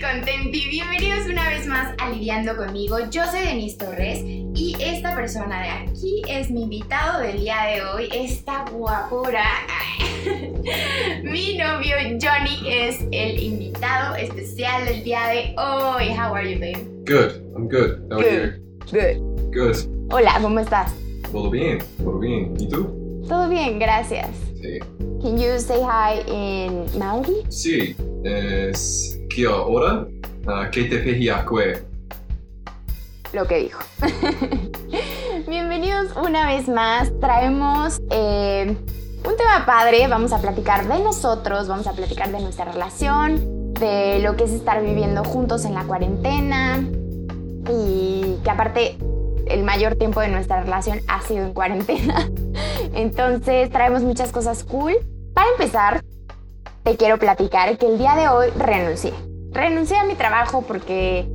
Contenti, bienvenidos una vez más a Lidiando conmigo. Yo soy Denise Torres y esta persona de aquí es mi invitado del día de hoy, esta guapura. mi novio Johnny es el invitado especial del día de hoy. How are you, babe? Good, I'm good. How are you? Good. Good. Hola, ¿cómo estás? Todo bien, todo bien. ¿Y tú? Todo bien, gracias. Sí. Can you say hi in Maori? Sí, es kia ora, uh, te pehiakue. lo que dijo. Bienvenidos una vez más. Traemos eh, un tema padre. Vamos a platicar de nosotros, vamos a platicar de nuestra relación, de lo que es estar viviendo juntos en la cuarentena y que aparte el mayor tiempo de nuestra relación ha sido en cuarentena. Entonces traemos muchas cosas cool. Para empezar, te quiero platicar que el día de hoy renuncié. Renuncié a mi trabajo porque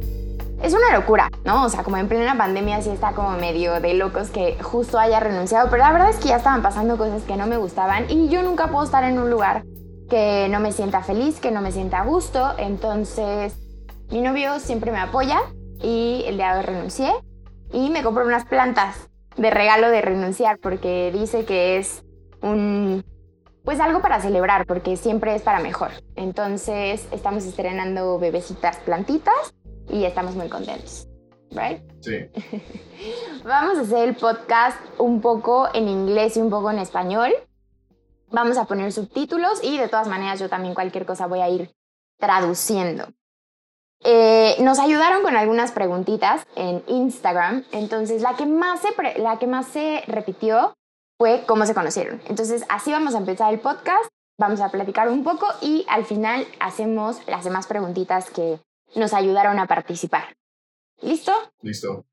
es una locura, ¿no? O sea, como en plena pandemia sí está como medio de locos que justo haya renunciado, pero la verdad es que ya estaban pasando cosas que no me gustaban y yo nunca puedo estar en un lugar que no me sienta feliz, que no me sienta a gusto, entonces mi novio siempre me apoya y el día de hoy renuncié y me compré unas plantas de regalo de renunciar porque dice que es un pues algo para celebrar porque siempre es para mejor. Entonces estamos estrenando bebecitas plantitas y estamos muy contentos. Right? Sí. Vamos a hacer el podcast un poco en inglés y un poco en español. Vamos a poner subtítulos y de todas maneras yo también cualquier cosa voy a ir traduciendo. Eh, nos ayudaron con algunas preguntitas en Instagram, entonces la que, más se la que más se repitió fue cómo se conocieron. Entonces así vamos a empezar el podcast, vamos a platicar un poco y al final hacemos las demás preguntitas que nos ayudaron a participar. ¿Listo? Listo.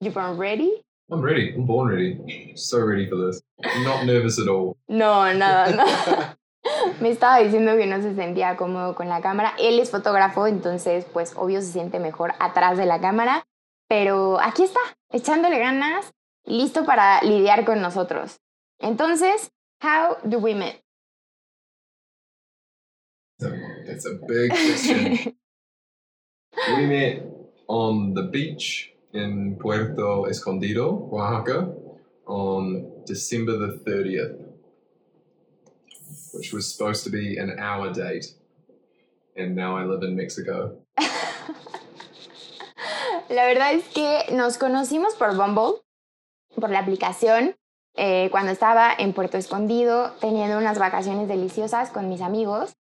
You born ready? I'm ready. I'm born ready. So ready for this. Not nervous at all. No, nada, nada. Me estaba diciendo que no se sentía cómodo con la cámara. Él es fotógrafo, entonces pues obvio se siente mejor atrás de la cámara. Pero aquí está, echándole ganas, listo para lidiar con nosotros. Entonces, how do we meet? That's a big question. we met on the beach in Puerto Escondido, Oaxaca, on December the 30th, which was supposed to be an hour date. And now I live in Mexico. La verdad es que nos conocimos por Bumble, por la aplicación, eh, cuando estaba en Puerto Escondido teniendo unas vacaciones deliciosas con mis amigos.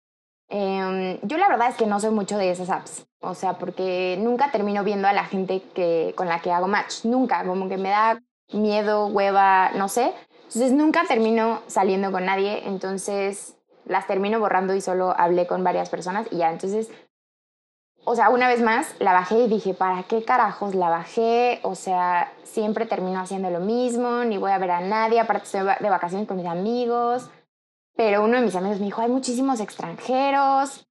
Eh, yo la verdad es que no soy mucho de esas apps, o sea, porque nunca termino viendo a la gente que, con la que hago match, nunca, como que me da miedo, hueva, no sé. Entonces nunca termino saliendo con nadie, entonces las termino borrando y solo hablé con varias personas y ya, entonces o sea, una vez más la bajé y dije, ¿para qué carajos la bajé? O sea, siempre termino haciendo lo mismo, ni voy a ver a nadie, aparte estoy de vacaciones con mis amigos. Pero uno de mis amigos me dijo, hay muchísimos extranjeros.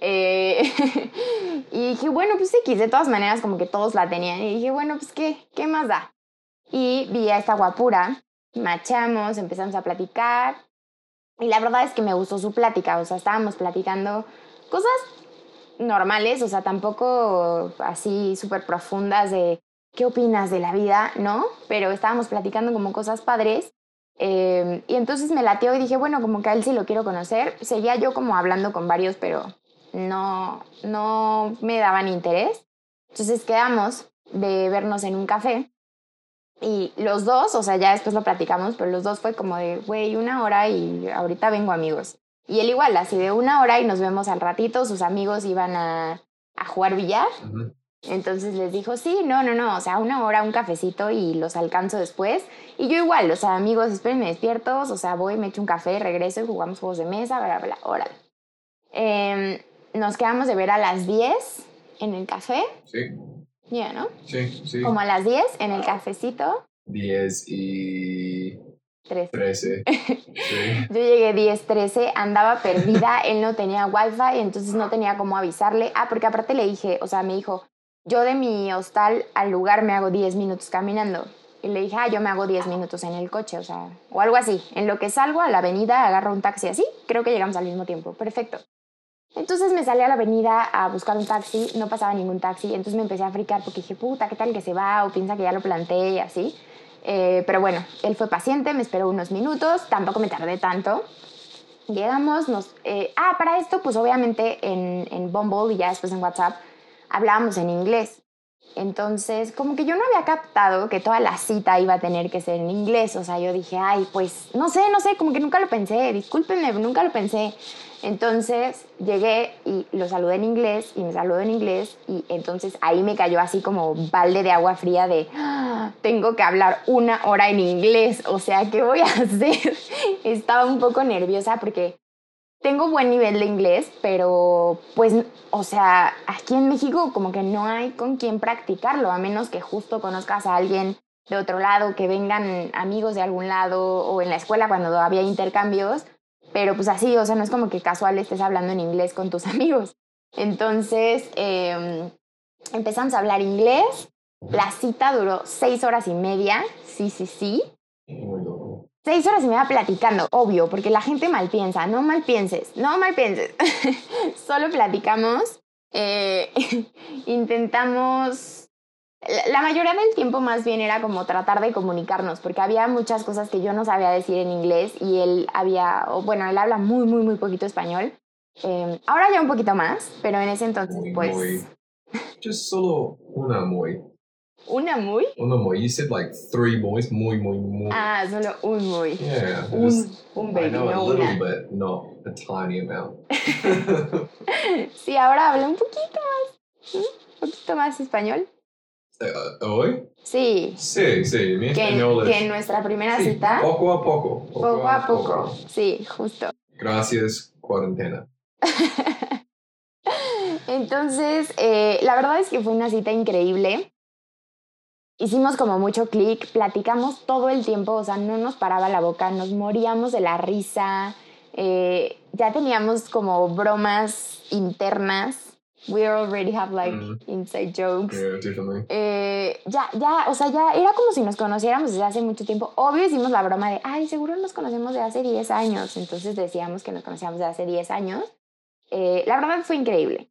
Eh, y dije, bueno, pues X, de todas maneras como que todos la tenían. Y dije, bueno, pues ¿qué? ¿Qué más da? Y vi a esta guapura, machamos, empezamos a platicar. Y la verdad es que me gustó su plática, o sea, estábamos platicando cosas normales, o sea, tampoco así súper profundas de qué opinas de la vida, ¿no? Pero estábamos platicando como cosas padres. Eh, y entonces me lateó y dije, bueno, como que a él sí lo quiero conocer. Seguía yo como hablando con varios, pero no, no me daban interés. Entonces quedamos de vernos en un café. Y los dos, o sea, ya después lo platicamos, pero los dos fue como de, güey, una hora y ahorita vengo amigos. Y él igual, así de una hora y nos vemos al ratito, sus amigos iban a, a jugar billar. Entonces les dijo, sí, no, no, no, o sea, una hora, un cafecito y los alcanzo después. Y yo igual, o sea, amigos, espérenme despiertos, o sea, voy, me echo un café, regreso y jugamos juegos de mesa, bla, bla, órale. Eh, nos quedamos de ver a las 10 en el café, Sí, ya, ¿no? sí, sí. Como a las 10 en el cafecito, 10 y 3. 13. Sí. Yo llegué 10, 13, andaba perdida, él no tenía wifi, entonces no tenía cómo avisarle. Ah, porque aparte le dije, o sea, me dijo, yo de mi hostal al lugar me hago 10 minutos caminando. Y le dije, ah, yo me hago 10 minutos en el coche, o sea, o algo así. En lo que salgo a la avenida, agarro un taxi así, creo que llegamos al mismo tiempo. Perfecto. Entonces me salí a la avenida a buscar un taxi, no pasaba ningún taxi, entonces me empecé a fricar porque dije, puta, ¿qué tal que se va? O piensa que ya lo planté y así. Eh, pero bueno, él fue paciente, me esperó unos minutos, tampoco me tardé tanto. Llegamos, nos... eh, ah, para esto, pues obviamente en, en Bumble y ya después en WhatsApp hablábamos en inglés. Entonces, como que yo no había captado que toda la cita iba a tener que ser en inglés. O sea, yo dije, ay, pues, no sé, no sé, como que nunca lo pensé, discúlpenme, nunca lo pensé. Entonces llegué y lo saludé en inglés y me saludó en inglés y entonces ahí me cayó así como balde de agua fría de "Ah, tengo que hablar una hora en inglés, o sea, ¿qué voy a hacer? Estaba un poco nerviosa porque tengo buen nivel de inglés, pero pues, o sea, aquí en México como que no hay con quién practicarlo, a menos que justo conozcas a alguien de otro lado, que vengan amigos de algún lado o en la escuela cuando había intercambios, pero pues así, o sea, no es como que casual estés hablando en inglés con tus amigos. Entonces, eh, empezamos a hablar inglés, la cita duró seis horas y media, sí, sí, sí. Seis horas y media platicando, obvio, porque la gente mal piensa, no mal pienses, no mal pienses. Solo platicamos, eh, intentamos, la, mayoría del tiempo más bien era como tratar de comunicarnos, porque había muchas cosas que yo no sabía decir en inglés y él había, o bueno, él habla muy, muy, muy poquito español. Eh, ahora ya un poquito más, pero en ese entonces, Muy, pues, muy. Just solo una muy. una muy, Una muy. You said like three moys. Muy, muy, muy. ah, solo un muy, yeah. un, just- un I baby, know a no little una. bit, not a tiny amount. Sí, ahora habla un poquito más, un poquito más español. Oi? Sí, Sí, sí. Mi que, español que es- en nuestra primera Sí, cita, Poco a poco. poco a poco, sí, justo. Gracias, cuarentena. Entonces, eh, la verdad es que fue una cita increíble. Hicimos como mucho clic, platicamos todo el tiempo, o sea, no nos paraba la boca, nos moríamos de la risa, eh, ya teníamos como bromas internas. We already have like Mm. inside jokes. Yeah, definitely. Eh, ya, ya, o sea, ya era como si nos conociéramos desde hace mucho tiempo. Obvio hicimos la broma de, ay, seguro nos conocemos de hace 10 años. Entonces decíamos que nos conocíamos de hace 10 años. Eh, la verdad fue increíble.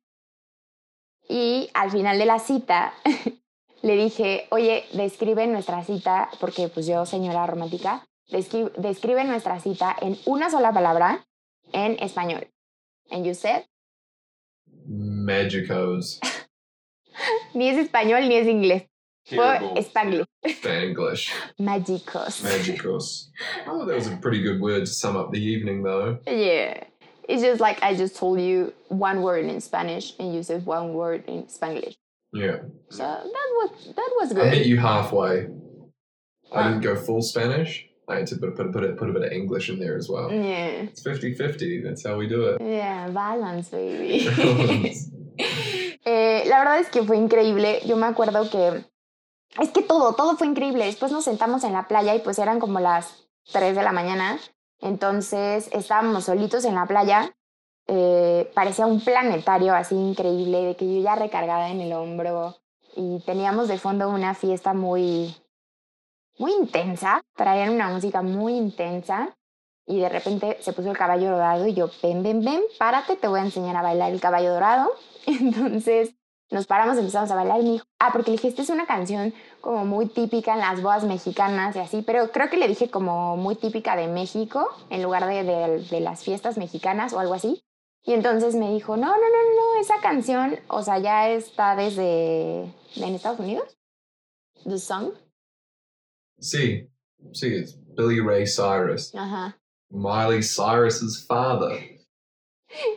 Y al final de la cita le dije, oye, describe nuestra cita, porque pues yo, señora romántica, descri- describe nuestra cita en una sola palabra en español. And you said, Magicos. ni es español ni es inglés, fue Terrible. spanglish, Spanglish. magicos. Magicos. Oh, that was a pretty good word to sum up the evening, though. Yeah. It's just like I just told you one word in Spanish and you said one word in Spanglish. Yeah. So that was that was good. I met you halfway. I didn't go full Spanish. I had to put, put, put, a, put a bit of English in there as well. Yeah. It's 50 50. That's how we do it. Yeah, balance, baby. Eh, la verdad es que fue increíble. Yo me acuerdo que es que todo, todo fue increíble. Después nos sentamos en la playa y pues eran como las 3 de la mañana. Entonces estábamos solitos en la playa. Eh, parecía un planetario así increíble, de que yo ya recargada en el hombro. Y teníamos de fondo una fiesta muy, muy intensa. Traían una música muy intensa. Y de repente se puso el caballo dorado y yo, ven, ven, ven, párate, te voy a enseñar a bailar el caballo dorado. Entonces nos paramos, empezamos a bailar y me dijo, ah, porque le dije, esta es una canción como muy típica en las bodas mexicanas y así, pero creo que le dije como muy típica de México en lugar de, de, de las fiestas mexicanas o algo así. Y entonces me dijo, no, no, no, no, esa canción, o sea, ya está desde en Estados Unidos. The song. See, see, it's Billy Ray Cyrus, Ajá. Miley Cyrus's father.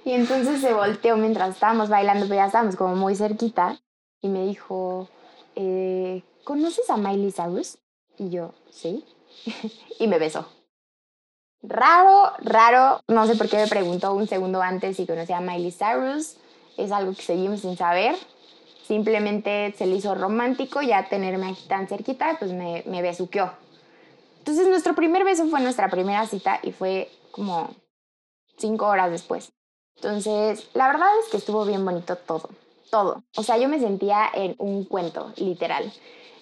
Y entonces se volteó mientras estábamos bailando, pero ya estábamos como muy cerquita, y me dijo, eh, ¿conoces a Miley Cyrus? Y yo, sí. y me besó. Raro, raro, no sé por qué me preguntó un segundo antes si conocía a Miley Cyrus, es algo que seguimos sin saber. Simplemente se le hizo romántico ya tenerme aquí tan cerquita, pues me, me besuqueó. Entonces nuestro primer beso fue nuestra primera cita y fue como cinco horas después. Entonces, la verdad es que estuvo bien bonito todo, todo. O sea, yo me sentía en un cuento, literal.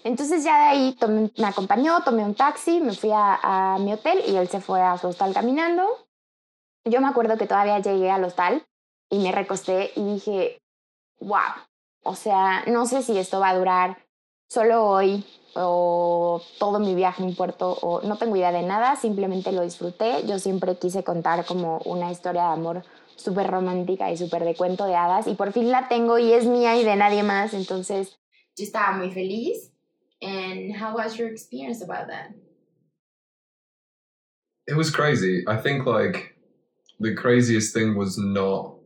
Entonces ya de ahí me acompañó, tomé un taxi, me fui a, a mi hotel y él se fue a su hostal caminando. Yo me acuerdo que todavía llegué al hostal y me recosté y dije, wow, o sea, no sé si esto va a durar solo hoy o todo mi viaje en puerto o no tengo idea de nada, simplemente lo disfruté. Yo siempre quise contar como una historia de amor súper romántica y súper de cuento de hadas y por fin la tengo y es mía y de nadie más, entonces yo estaba muy feliz. And how was your experience about that? It was crazy. I think like the craziest thing was not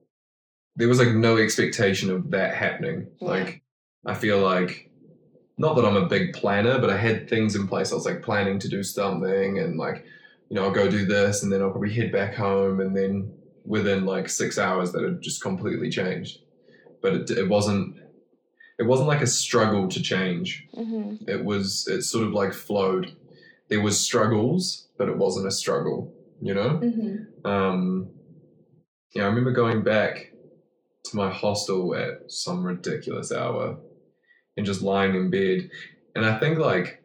there was like no expectation of that happening. Yeah. Like I feel like not that I'm a big planner, but I had things in place. I was like planning to do something and like, you know, I'll go do this and then I'll probably head back home and then within like six hours that had just completely changed. But it, it wasn't it wasn't like a struggle to change. Ujú. It was it sort of like flowed. There was struggles, but it wasn't a struggle, you know? Ujú. Um, yeah, I remember going back my hostel at some ridiculous hour and just lying in bed. And I think like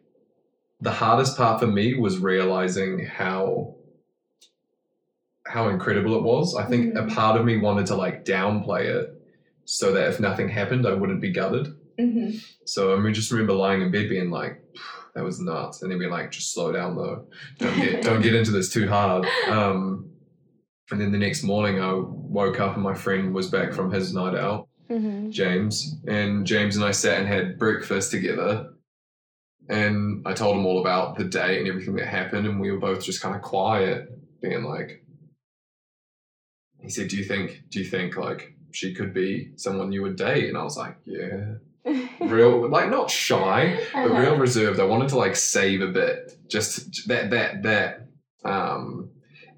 the hardest part for me was realizing how how incredible it was. I think a Mhm. part of me wanted to like downplay it so that if nothing happened, I wouldn't be gutted. Ujú. So I mean, just remember lying in bed being like, that was nuts, and then being like, just slow down though, don't get don't get into this too hard. Um, and then the next morning, I woke up and my friend was back from his night out, Ujú. James, and James and I sat and had breakfast together. And I told him all about the day and everything that happened, and we were both just kind of quiet, being like, he said, "Do you think? Do you think like she could be someone you would date?" And I was like, "Yeah." real like not shy but real reserved i wanted to like save a bit just that that that um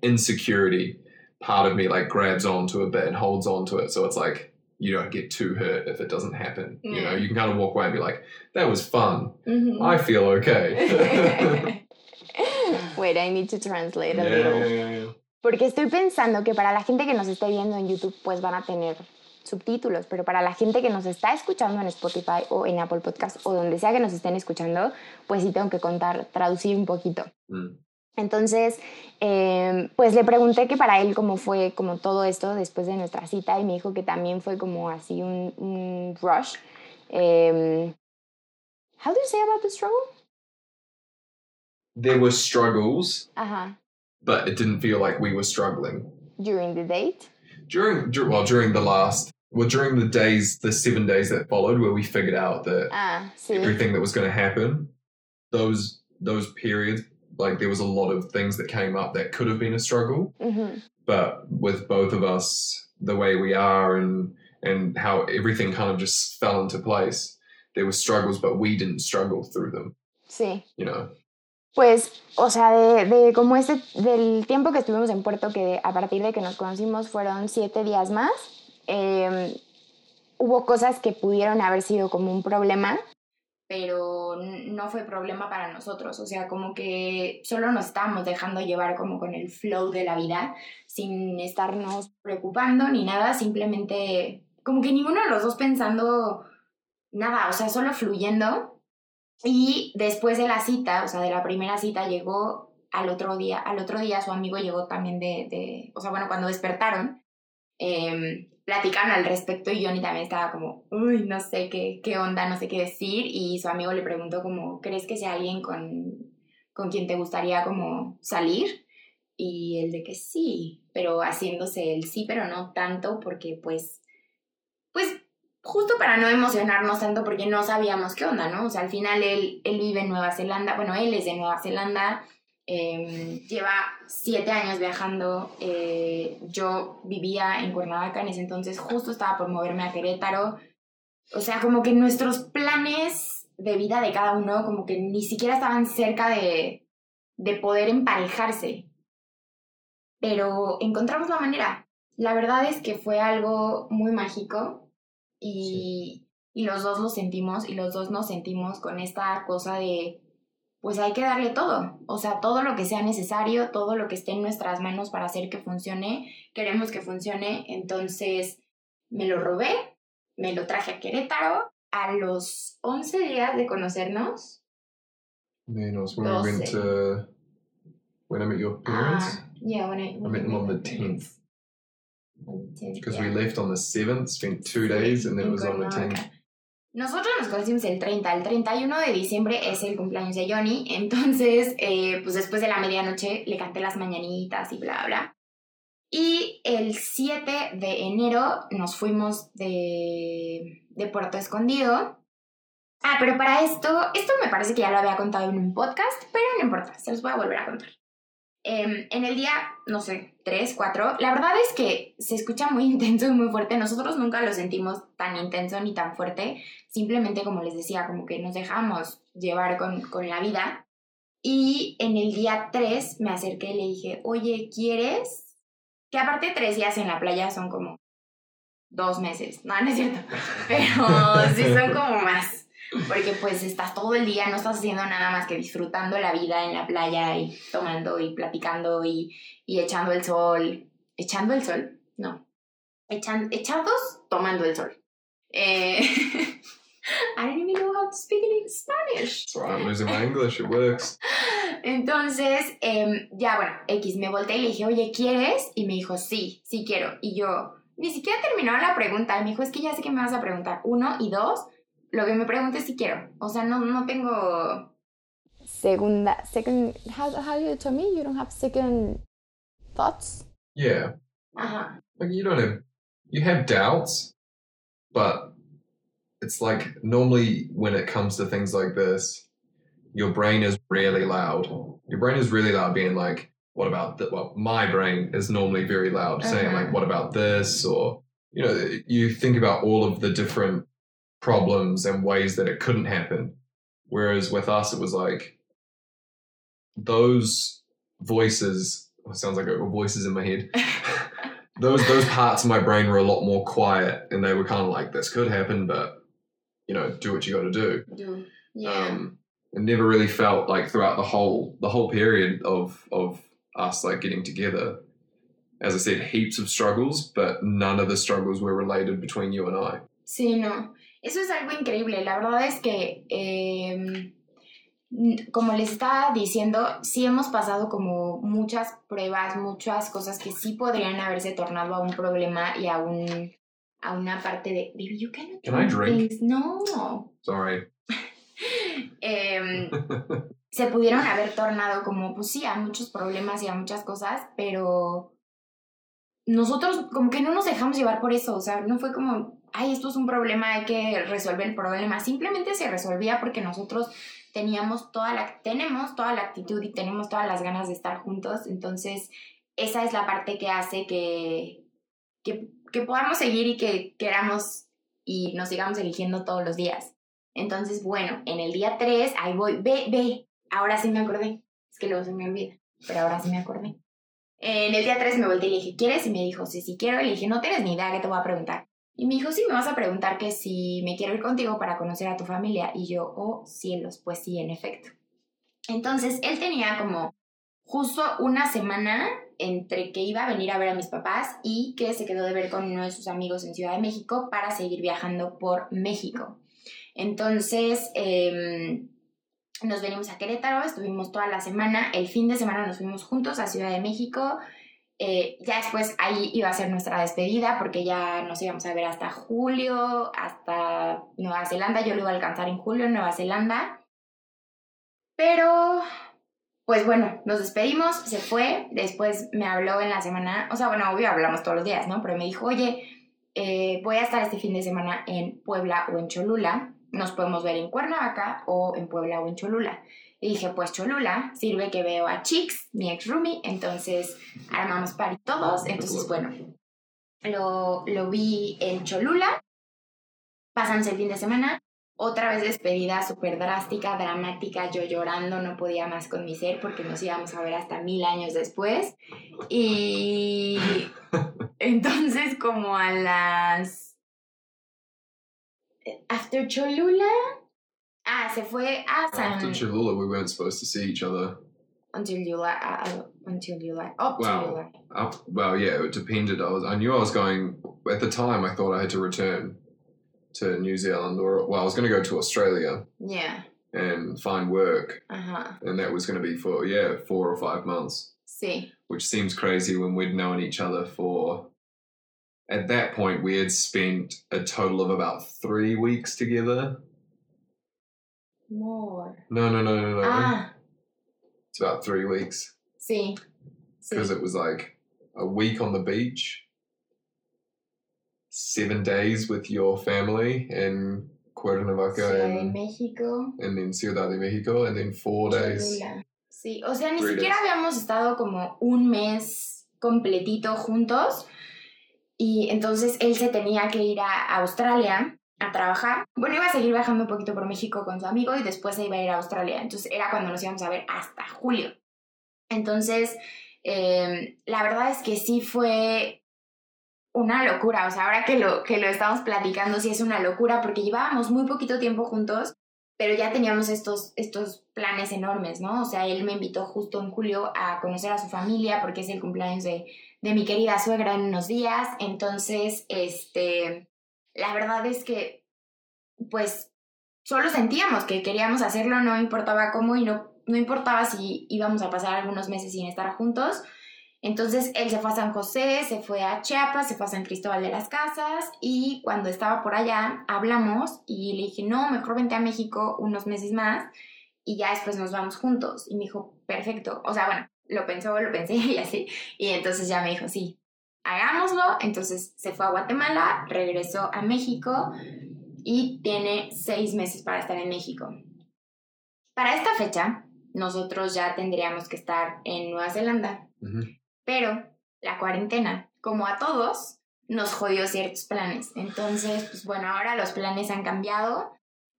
insecurity part of me like grabs onto a bit and holds onto it so it's like you don't get too hurt if it doesn't happen you know you can kind of walk away and be like that was fun Ujú. i feel okay Wait, I need to translate a Yeah, little. yeah, yeah, yeah. Porque estoy pensando que para la gente que nos esté viendo en YouTube, pues van a tener subtítulos, pero para la gente que nos está escuchando en Spotify o en Apple Podcast o donde sea que nos estén escuchando, pues sí tengo que contar, traducir un poquito. Mm. Entonces, eh, pues le pregunté que para él cómo fue como todo esto después de nuestra cita y me dijo que también fue como así un, un rush. Eh, how do you say about the struggle? there were struggles Ajá. but it didn't feel like we were struggling During the date. during dur- well during the last well during the days the seven days that followed where we figured out that Ah, everything that was going to happen those those periods like there was a lot of things that came up that could have been a struggle Ujú. but with both of us the way we are and and how everything kind of just fell into place there were struggles but we didn't struggle through them Sí. you know Pues, o sea, de, de como ese, del tiempo que estuvimos en Puerto, que a partir de que nos conocimos fueron siete días más, eh, hubo cosas que pudieron haber sido como un problema, pero no fue problema para nosotros, o sea, como que solo nos estábamos dejando llevar como con el flow de la vida, sin estarnos preocupando ni nada, simplemente como que ninguno de los dos pensando nada, o sea, solo fluyendo. Y después de la cita, o sea, de la primera cita, llegó al otro día, al otro día su amigo llegó también de, de o sea, bueno, cuando despertaron, eh, platicaron al respecto y Johnny también estaba como, uy, no sé qué, qué onda, no sé qué decir, y su amigo le preguntó como, ¿crees que sea alguien con, con quien te gustaría como salir? Y él de que sí, pero haciéndose el sí, pero no tanto porque pues, pues justo para no emocionarnos tanto porque no sabíamos qué onda, ¿no? O sea, al final él, él vive en Nueva Zelanda, bueno, él es de Nueva Zelanda, eh, lleva siete años viajando, eh, yo vivía en Cuernavaca en ese entonces, justo estaba por moverme a Querétaro, o sea, como que nuestros planes de vida de cada uno como que ni siquiera estaban cerca de, de poder emparejarse, pero encontramos la manera. La verdad es que fue algo muy mágico y, y los dos lo sentimos y los dos nos sentimos con esta cosa de, pues hay que darle todo, o sea, todo lo que sea necesario, todo lo que esté en nuestras manos para hacer que funcione, queremos que funcione, entonces me lo robé, me lo traje a Querétaro a los 11 días de conocernos. Was when we went to when I met your parents. Ah, yeah, when I, I met them on the tenth. Sí, Because ya. we left on the 7th, spent two days, and then it was on the 10th. Nosotros nos conocimos el 30, el 31 de diciembre es el cumpleaños de Johnny, entonces eh, pues después de la medianoche le canté las mañanitas y bla bla. Y el 7 de enero nos fuimos de, de Puerto Escondido. Ah, pero para esto, esto me parece que ya lo había contado en un podcast, pero no importa, se los voy a volver a contar. Em, en el día, no sé, 3, 4, la verdad es que se escucha muy intenso y muy fuerte. Nosotros nunca lo sentimos tan intenso ni tan fuerte. Simplemente, como les decía, como que nos dejamos llevar con, con la vida. Y en el día 3 me acerqué y le dije, oye, ¿quieres? Que aparte tres días en la playa son como dos meses. No, no es cierto. Pero sí son como más. Porque pues estás todo el día, no estás haciendo nada más que disfrutando la vida en la playa y tomando y platicando y, y echando el sol. ¿Echando el sol? No. Echan, echados tomando el sol. Eh, I don't even know how to speak in Spanish. Alright, I'm losing my English, it works. Entonces, em, ya bueno, X, me volteé y le dije, oye, ¿quieres? Y me dijo, sí, sí quiero. Y yo, ni siquiera terminó la pregunta. Y me dijo, es que ya sé que me vas a preguntar. Uno y dos, lo que me preguntes si quiero. O sea, no, no tengo... Segunda, second, how, how you told me you don't have second thoughts? Yeah, Ajá. like you don't have, you have doubts, but it's like normally when it comes to things like this, your brain is really loud. Your brain is really loud, being like, what about that? Well, my brain is normally very loud, saying Uh-huh. like, what about this? Or, you know, you think about all of the different problems and ways that it couldn't happen. Whereas with us, it was like those voices. Oh, sounds like voices in my head. those those parts of my brain were a lot more quiet, and they were kind of like, "This could happen, but you know, do what you got to do." Do. Yeah. Um, it never really felt like throughout the whole the whole period of of us like getting together. As I said, heaps of struggles, but none of the struggles were related between you and I. Sí, no. Eso es algo increíble. La verdad es que, eh, como les estaba diciendo, sí hemos pasado como muchas pruebas, muchas cosas que sí podrían haberse tornado a un problema y a un a una parte de baby you cannot Can I drink? things". no Sorry. Em, se pudieron haber tornado como pues sí a muchos problemas y a muchas cosas pero nosotros como que no nos dejamos llevar por eso o sea no fue como ay esto es un problema hay que resolver el problema simplemente se resolvía porque nosotros teníamos toda la tenemos toda la actitud y tenemos todas las ganas de estar juntos entonces esa es la parte que hace que que, podamos seguir y que queramos y nos sigamos eligiendo todos los días entonces, bueno, en el día 3, ahí voy, ve, ve, ahora sí me acordé. Es que luego se me olvida, pero ahora sí me acordé. En el día 3 me volteé y le dije, ¿quieres? Y me dijo, sí, sí quiero. Y le dije, no tienes ni idea que te voy a preguntar. Y me dijo, sí, me vas a preguntar que si me quiero ir contigo para conocer a tu familia. Y yo, oh, cielos, pues sí, en efecto. Entonces, él tenía como justo una semana entre que iba a venir a ver a mis papás y que se quedó de ver con uno de sus amigos en Ciudad de México para seguir viajando por México. Entonces, em, nos venimos a Querétaro, estuvimos toda la semana, el fin de semana nos fuimos juntos a Ciudad de México, eh, ya después ahí iba a ser nuestra despedida porque ya nos íbamos a ver hasta julio, hasta Nueva Zelanda, yo lo iba a alcanzar en julio en Nueva Zelanda, pero pues bueno, nos despedimos, se fue, después me habló en la semana, o sea, bueno, obvio hablamos todos los días, ¿no? Pero me dijo, oye, eh, voy a estar este fin de semana en Puebla o en Cholula. Nos podemos ver en Cuernavaca o en Puebla o en Cholula. Y dije, pues Cholula, sirve que veo a Chicks, mi ex roomie, entonces armamos party todos. Entonces, bueno, lo, lo vi en Cholula. Pasamos el fin de semana. Otra vez despedida súper drástica, dramática, yo llorando, no podía más con mi ser porque nos íbamos a ver hasta mil años después. Y entonces como a las... After Cholula... Ah, se fue a San... After Cholula, we weren't supposed to see each other. Until July. Uh, uh, until July. Up to Wow. July. Up, well, yeah, it depended. I was, I knew I was going at the time. I thought I had to return to New Zealand, or well, I was going to go to Australia Yeah. and find work, Ajá. and that was going to be for yeah four or five months, See. which seems crazy when we'd known each other for at that point we had spent a total of about three weeks together. More. No, no, no, no, no. Ah, It's about three weeks sí. because it was like a week on the beach, seven days with your family in Cuernavaca and, México. and then Ciudad de Mexico, and then four days. Sí, o sea, ni Three siquiera days. habíamos estado como un mes completito juntos. Y entonces él se tenía que ir a Australia a trabajar. Bueno, iba a seguir viajando un poquito por México con su amigo y después se iba a ir a Australia. Entonces era cuando nos íbamos a ver hasta julio. Entonces, eh, la verdad es que sí fue una locura. O sea, ahora que lo, que lo estamos platicando, sí es una locura porque llevábamos muy poquito tiempo juntos pero ya teníamos estos, estos planes enormes, ¿no? O sea, él me invitó justo en julio a conocer a su familia porque es el cumpleaños de, de mi querida suegra en unos días. Entonces, este, la verdad es que, pues, solo sentíamos que queríamos hacerlo, no importaba cómo y no, no importaba si íbamos a pasar algunos meses sin estar juntos. Entonces él se fue a San José, se fue a Chiapas, se fue a San Cristóbal de las Casas y cuando estaba por allá hablamos y le dije, no, mejor vente a México unos meses más y ya después nos vamos juntos. Y me dijo, perfecto. O sea, bueno, lo pensó, lo pensé y así. Y entonces ya me dijo, sí, hagámoslo. Entonces se fue a Guatemala, regresó a México y tiene seis meses para estar en México. Para esta fecha, nosotros ya tendríamos que estar en Nueva Zelanda. Pero la cuarentena, como a todos, nos jodió ciertos planes. Entonces, pues bueno, ahora los planes han cambiado.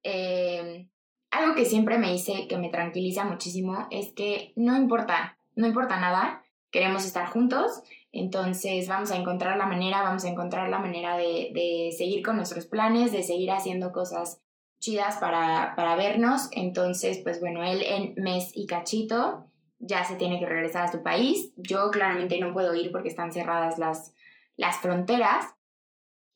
Eh, algo que siempre me dice que me tranquiliza muchísimo es que no importa, no importa nada, queremos estar juntos, entonces vamos a encontrar la manera, vamos a encontrar la manera de, de seguir con nuestros planes, de seguir haciendo cosas chidas para, para vernos. Entonces, pues bueno, él en mes y cachito ya se tiene que regresar a su país. Yo claramente no puedo ir porque están cerradas las, las fronteras.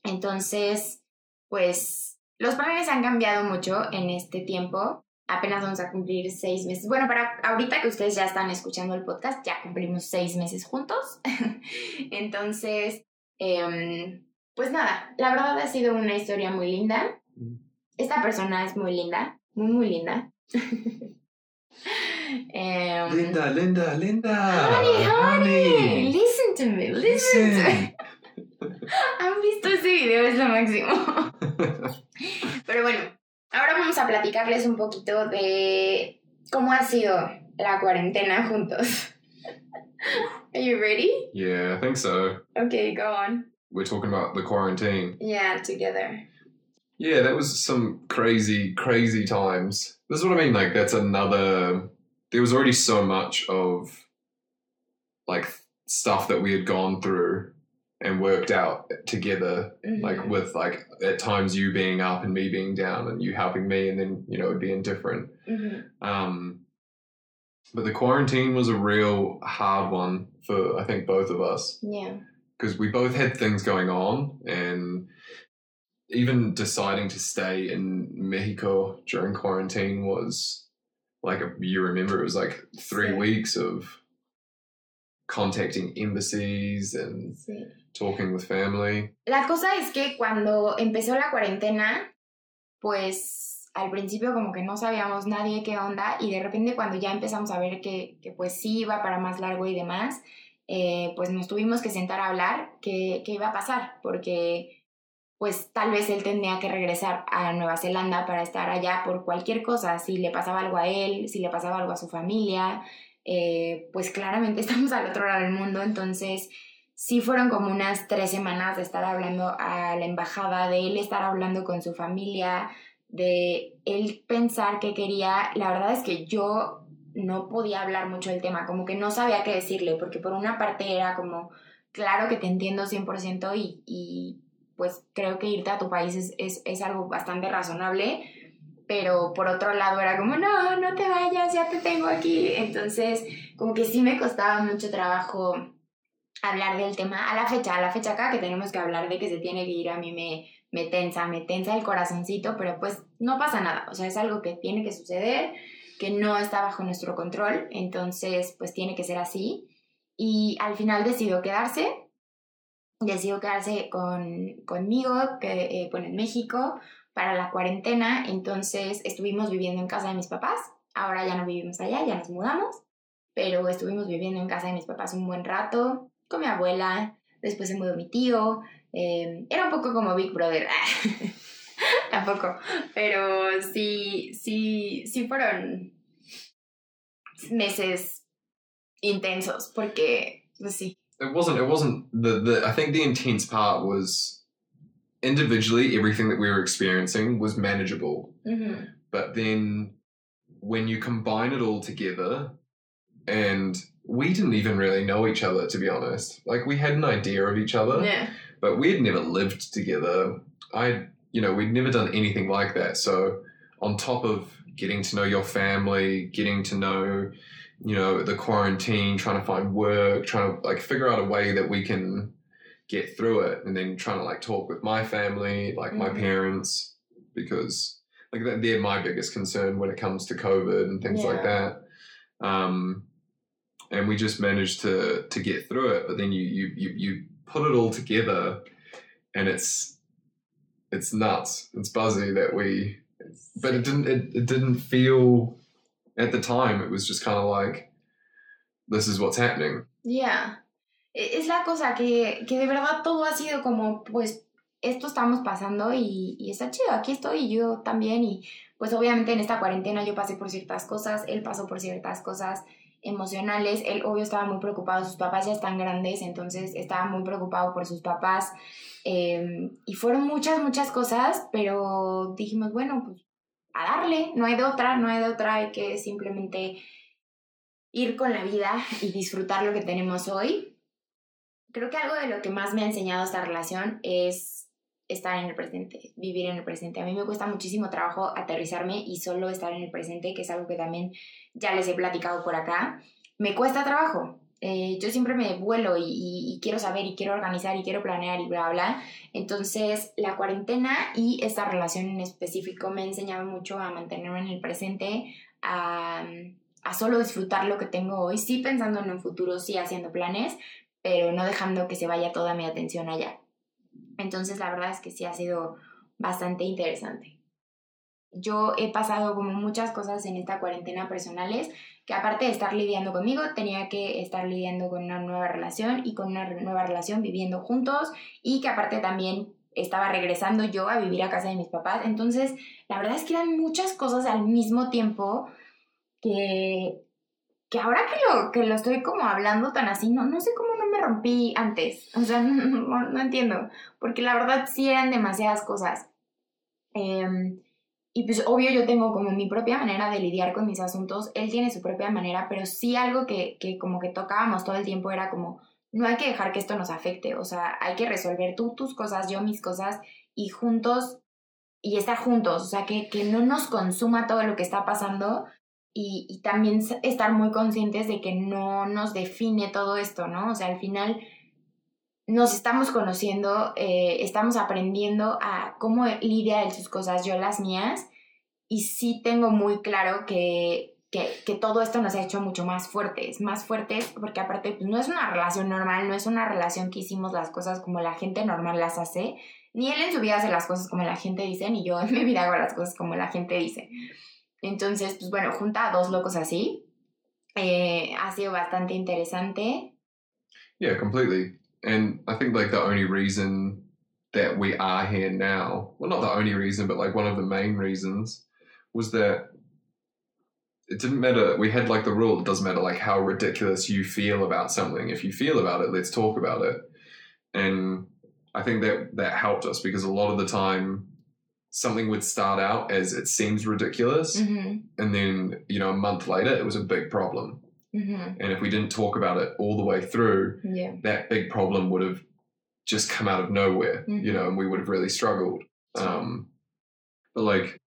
Entonces, pues los planes han cambiado mucho en este tiempo. Apenas vamos a cumplir seis meses. Bueno, para ahorita que ustedes ya están escuchando el podcast, ya cumplimos seis meses juntos. Entonces, em, pues nada, la verdad ha sido una historia muy linda. Esta persona es muy linda, muy, muy linda. Em, Linda, Linda, Linda. Honey, honey, honey. listen to me, listen to me. Listen. ¿Han visto ese video? Es lo máximo. Pero bueno, ahora vamos a platicarles un poquito de cómo ha sido la cuarentena juntos. Are you ready? yeah, I think so. Okay, go on. We're talking about the quarantine. Yeah, together. Yeah, that was some crazy, crazy times. This is what I mean. Like, that's another. There was already so much of like stuff that we had gone through and worked out together. Like, Mhm. with like at times you being up and me being down and you helping me, and then, you know, it being different. Mhm. Um, but the quarantine was a real hard one for, I think, both of us Yeah. because we both had things going on and even deciding to stay in Mexico during quarantine was like a, you remember it was like three weeks of contacting embassies and Sí. talking with family. La cosa es que cuando empezó la cuarentena, pues al principio como que no sabíamos nadie qué onda y de repente cuando ya empezamos a ver que, que pues sí iba para más largo y demás, eh, pues nos tuvimos que sentar a hablar qué, qué iba a pasar, porque pues tal vez él tenía que regresar a Nueva Zelanda para estar allá por cualquier cosa, si le pasaba algo a él, si le pasaba algo a su familia, eh, pues claramente estamos al otro lado del mundo, entonces sí fueron como unas tres semanas de estar hablando a la embajada, de él estar hablando con su familia, de él pensar que quería, la verdad es que yo no podía hablar mucho del tema, como que no sabía qué decirle, porque por una parte era como, claro que te entiendo 100% y, y pues creo que irte a tu país es, es, es algo bastante razonable, pero por otro lado era como, no, no te vayas, ya te tengo aquí. Entonces, como que sí me costaba mucho trabajo hablar del tema. A la fecha, a la fecha acá que tenemos que hablar de que se tiene que ir, a mí me, me tensa, me tensa el corazoncito, pero pues no pasa nada. O sea, es algo que tiene que suceder, que no está bajo nuestro control, entonces pues tiene que ser así. Y al final decidió quedarse. decidió quedarse con, conmigo, que, eh, en México, para la cuarentena. Entonces estuvimos viviendo en casa de mis papás. Ahora ya no vivimos allá, ya nos mudamos. Pero estuvimos viviendo en casa de mis papás un buen rato, con mi abuela. Después se mudó mi tío. Eh, era un poco como Big Brother. Tampoco. Pero sí, sí, sí fueron meses intensos porque, pues sí. It wasn't. It wasn't the the. I think the intense part was individually everything that we were experiencing was manageable, mm-hmm. but then when you combine it all together, and we didn't even really know each other to be honest. Like we had an idea of each other, yeah. but we had never lived together. I, you know, we'd never done anything like that. So on top of getting to know your family, getting to know you know, the quarantine, trying to find work, trying to like figure out a way that we can get through it, and then trying to like talk with my family, like mm-hmm. my parents, because like they're my biggest concern when it comes to COVID and things yeah. like that. Um, and we just managed to to get through it, but then you you you you put it all together, and it's it's nuts. It's buzzy that we, but it didn't it, it didn't feel at the time it was just kind of like this is what's happening. Yeah. E, es la cosa que, que de verdad todo ha sido como, pues, esto estamos pasando y, y está chido, aquí estoy yo también y pues obviamente en esta cuarentena yo pasé por ciertas cosas, él pasó por ciertas cosas emocionales, él obvio estaba muy preocupado, sus papás ya están grandes, entonces estaba muy preocupado por sus papás eh, y fueron muchas, muchas cosas, pero dijimos, bueno, pues a darle, no hay de otra, no hay de otra, hay que simplemente ir con la vida y disfrutar lo que tenemos hoy. Creo que algo de lo que más me ha enseñado esta relación es estar en el presente, vivir en el presente. A mí me cuesta muchísimo trabajo aterrizarme y solo estar en el presente, que es algo que también ya les he platicado por acá. Me cuesta trabajo, eh, yo siempre me vuelo y, quiero saber y quiero organizar y quiero planear y bla, bla. Entonces, la cuarentena y esta relación en específico me ha enseñado mucho a mantenerme en el presente, a, a solo disfrutar lo que tengo hoy, sí pensando en un futuro, sí haciendo planes, pero no dejando que se vaya toda mi atención allá. Entonces, la verdad es que sí ha sido bastante interesante yo he pasado como muchas cosas en esta cuarentena personales que aparte de estar lidiando conmigo, tenía que estar lidiando con una nueva relación y con una nueva relación viviendo juntos y que aparte también estaba regresando yo a vivir a casa de mis papás. Entonces, la verdad es que eran muchas cosas al mismo tiempo que, que ahora que lo, que lo estoy como hablando tan así, no, no sé cómo no me rompí antes. O sea, no, no entiendo, porque la verdad sí eran demasiadas cosas. Eh, y pues obvio yo tengo como mi propia manera de lidiar con mis asuntos, él tiene su propia manera, pero sí algo que, que como que tocábamos todo el tiempo era como, no hay que dejar que esto nos afecte, o sea, hay que resolver tú tus cosas, yo mis cosas y juntos y estar juntos, o sea, que, que no nos consuma todo lo que está pasando y, y, también estar muy conscientes de que no nos define todo esto, ¿no? O sea, al final nos estamos conociendo, eh, estamos aprendiendo a cómo lidia él sus cosas, yo las mías, y sí tengo muy claro que, que, todo esto nos ha hecho mucho más fuertes, más fuertes, porque aparte pues, no es una relación normal, no es una relación que hicimos las cosas como la gente normal las hace, ni él en su vida hace las cosas como la gente dice, ni yo en mi vida hago las cosas como la gente dice. Entonces, pues bueno, junta a dos locos así, eh, ha sido bastante interesante. Yeah, completely. And I think like the only reason that we are here now, well, not the only reason, but like one of the main reasons was that it didn't matter. We had like the rule, it doesn't matter like how ridiculous you feel about something. If you feel about it, let's talk about it. And I think that that helped us because a lot of the time something would start out as it seems ridiculous mm-hmm. and then you know a month later it was a big problem Mm-hmm. And if we didn't talk about it all the way through, yeah. that big problem would have just come out of nowhere, mm-hmm. you know, and we would have really struggled. Um, but like,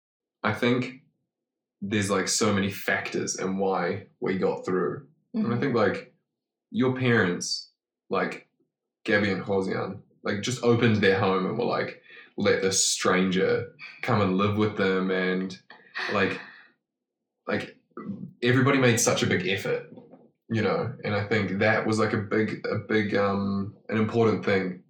I think there's like so many factors and why we got through. And I mm-hmm. think like your parents, like Gabby and Hosian, like just opened their home and were like, let this stranger come and live with them and like like everybody made such a big effort, you know, and I think that was like a big, a big, um, an important thing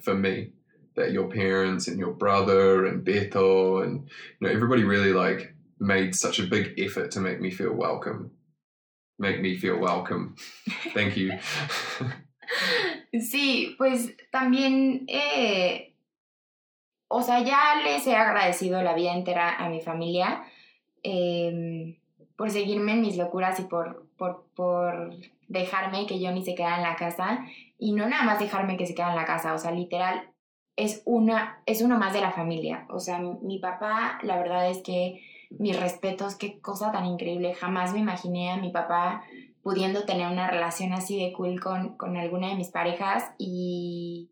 for me that your parents and your brother and Beto and you know everybody really like made such a big effort to make me feel welcome. Make me feel welcome. Thank you. Sí, pues también, eh, o sea, ya les he agradecido la vida entera a mi familia eh, por seguirme en mis locuras y por, por, por dejarme que yo ni se quedara en la casa. Y no nada más dejarme que se quedara en la casa, o sea, literal, es, una, es uno más de la familia. O sea, mi papá, la verdad es que mis respetos, qué cosa tan increíble. Jamás me imaginé a mi papá pudiendo tener una relación así de cool con, con alguna de mis parejas y,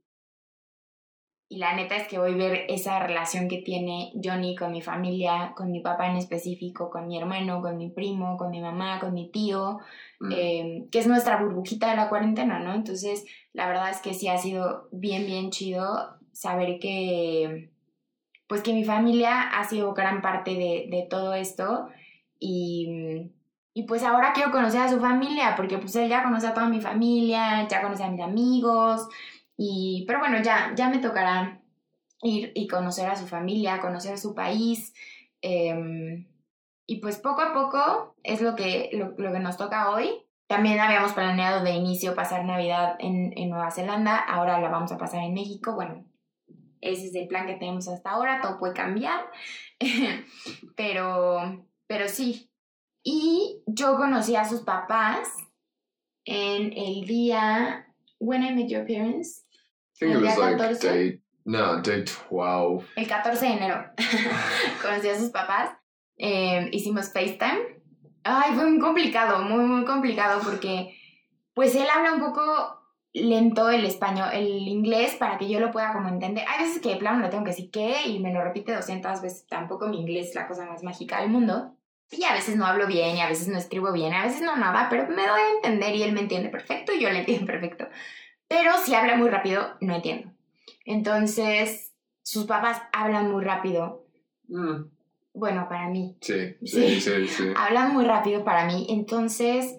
y la neta es que voy a ver esa relación que tiene Johnny con mi familia, con mi papá en específico, con mi hermano, con mi primo, con mi mamá, con mi tío, Mm. eh, que es nuestra burbujita de la cuarentena, ¿no? Entonces, la verdad es que sí ha sido bien, bien chido saber que, pues que mi familia ha sido gran parte de, de todo esto y, y pues ahora quiero conocer a su familia, porque pues él ya conoce a toda mi familia, ya conoce a mis amigos, y, pero bueno, ya, ya me tocará ir y conocer a su familia, conocer su país. em, y pues poco a poco es lo que, lo, lo que nos toca hoy. También habíamos planeado de inicio pasar Navidad en, en Nueva Zelanda, ahora la vamos a pasar en México. Bueno, ese es el plan que tenemos hasta ahora, todo puede cambiar, pero, pero sí. Y yo conocí a sus papás en el día, when I met your parents, think it was like 14? day no, day twelve. el 14 de enero. conocí a sus papás, eh, hicimos FaceTime. Ay, fue muy complicado, muy, muy complicado porque pues él habla un poco lento el español, el inglés para que yo lo pueda como entender. Hay veces que de plano le tengo que decir qué y me lo repite 200 veces. Tampoco mi inglés es la cosa más mágica del mundo. Y a veces no hablo bien y a veces no escribo bien, a veces no nada, pero me doy a entender y él me entiende perfecto y yo le entiendo perfecto. Pero si habla muy rápido, no entiendo. Entonces, sus papás hablan muy rápido. Mm. Bueno, para mí. Sí, Sí. sí, sí, sí. Hablan muy rápido para mí. Entonces,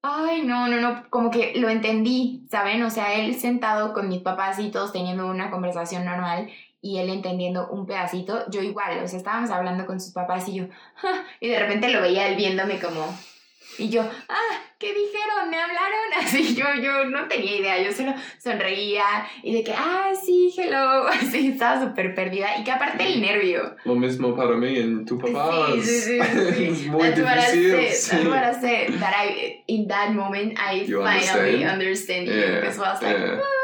ay, no, no, no, como que lo entendí, ¿saben? O sea, él sentado con mis papás y todos teniendo una conversación normal y él entendiendo un pedacito, yo igual, o sea, estábamos hablando con sus papás y yo, y de repente lo veía él viéndome como, y yo, ah, ¿qué dijeron? ¿Me hablaron? Así yo, yo no tenía idea, yo solo sonreía y de que, ah, sí, hello, así estaba súper perdida y que aparte el nervio. Lo mismo para mí en tu papá. Sí, sí, sí, sí. es muy That's what I difícil. said. sí. What I said. That I, in that moment, I You finally understand? understand, you. Yeah, Because I was like, yeah. oh,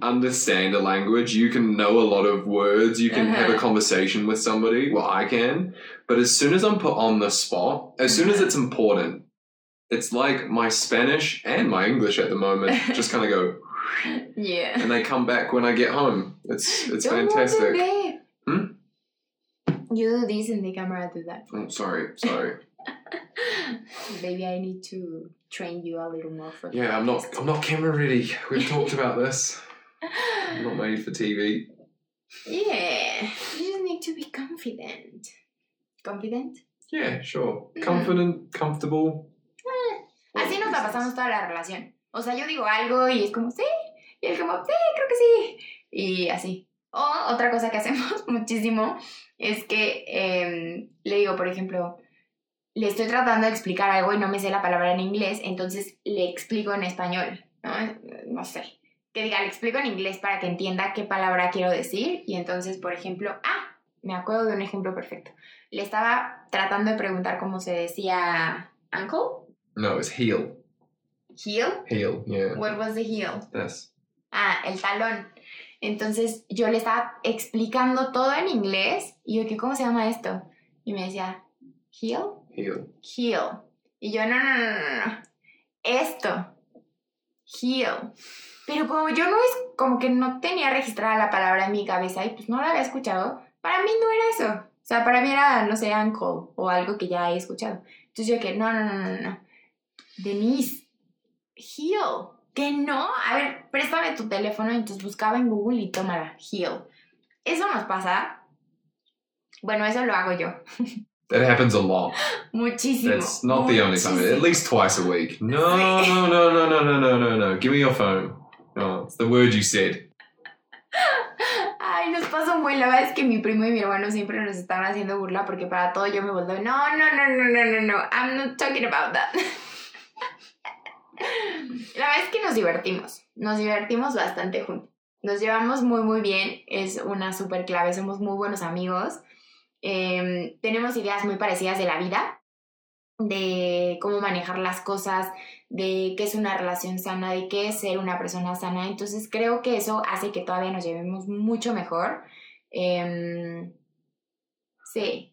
can, understand a language, you can know a lot of words, you can have a Uh-huh. conversation with somebody. Well, I can. But as soon as I'm put on the spot, as soon as Uh-huh. it's important, it's like my Spanish and my English at the moment just kind of go, yeah. and they come back when I get home. It's it's Don't fantastic. it. Hmm? You do this and the camera do that. Oh, sorry, sorry. Maybe I need to train you a little more for Yeah, I'm not. I'm not camera ready. We've talked about this. I'm not made for TV. Yeah, you just need to be confident. Confident? Yeah, sure. Mm. Confident, comfortable. Así nos la pasamos toda la relación. O sea, yo digo algo y es como, sí. Y él como, sí, creo que sí. Y así. O otra cosa que hacemos muchísimo es que em, le digo, por ejemplo, le estoy tratando de explicar algo y no me sé la palabra en inglés, entonces le explico en español, ¿no? No sé. Que diga, le explico en inglés para que entienda qué palabra quiero decir. Y entonces, por ejemplo, ah, me acuerdo de un ejemplo perfecto. Le estaba tratando de preguntar cómo se decía uncle. No, it's heel. Heel. Heel, yeah. What was the heel? This. Ah, el talón. Entonces yo le estaba explicando todo en inglés y yo, ¿qué, ¿cómo se llama esto? Y me decía, heel, Heel. heel. Y yo, no, no, no, no, no. Esto, heel. Pero como yo no es, como que no tenía registrada la palabra en mi cabeza y pues no la había escuchado, para mí no era eso. O sea, para mí era, no sé, uncle o algo que ya he escuchado. Entonces yo que, no, no, no, no, no. Denise, heel. Que no, a ver, préstame tu teléfono. Entonces buscaba en Google y tómala, heel. Eso nos pasa. Bueno, eso lo hago yo. That happens a lot. Muchísimo. That's not the only time. At muchísimo. least twice a week. No, no, no, no, no, no, no, no, no. Give me your phone. Oh, it's the word you said. Ay, nos pasa buen. La verdad es que mi primo y mi hermano siempre nos estaban haciendo burla porque para todo yo me volteo. No, no, no, no, no, no, no. I'm not talking about that. La verdad es que nos divertimos. Nos divertimos bastante juntos. Nos llevamos muy, muy bien. Es una súper clave. Somos muy buenos amigos. Em, tenemos ideas muy parecidas de la vida, de cómo manejar las cosas, de qué es una relación sana, de qué es ser una persona sana. Entonces creo que eso hace que todavía nos llevemos mucho mejor. Um, sí.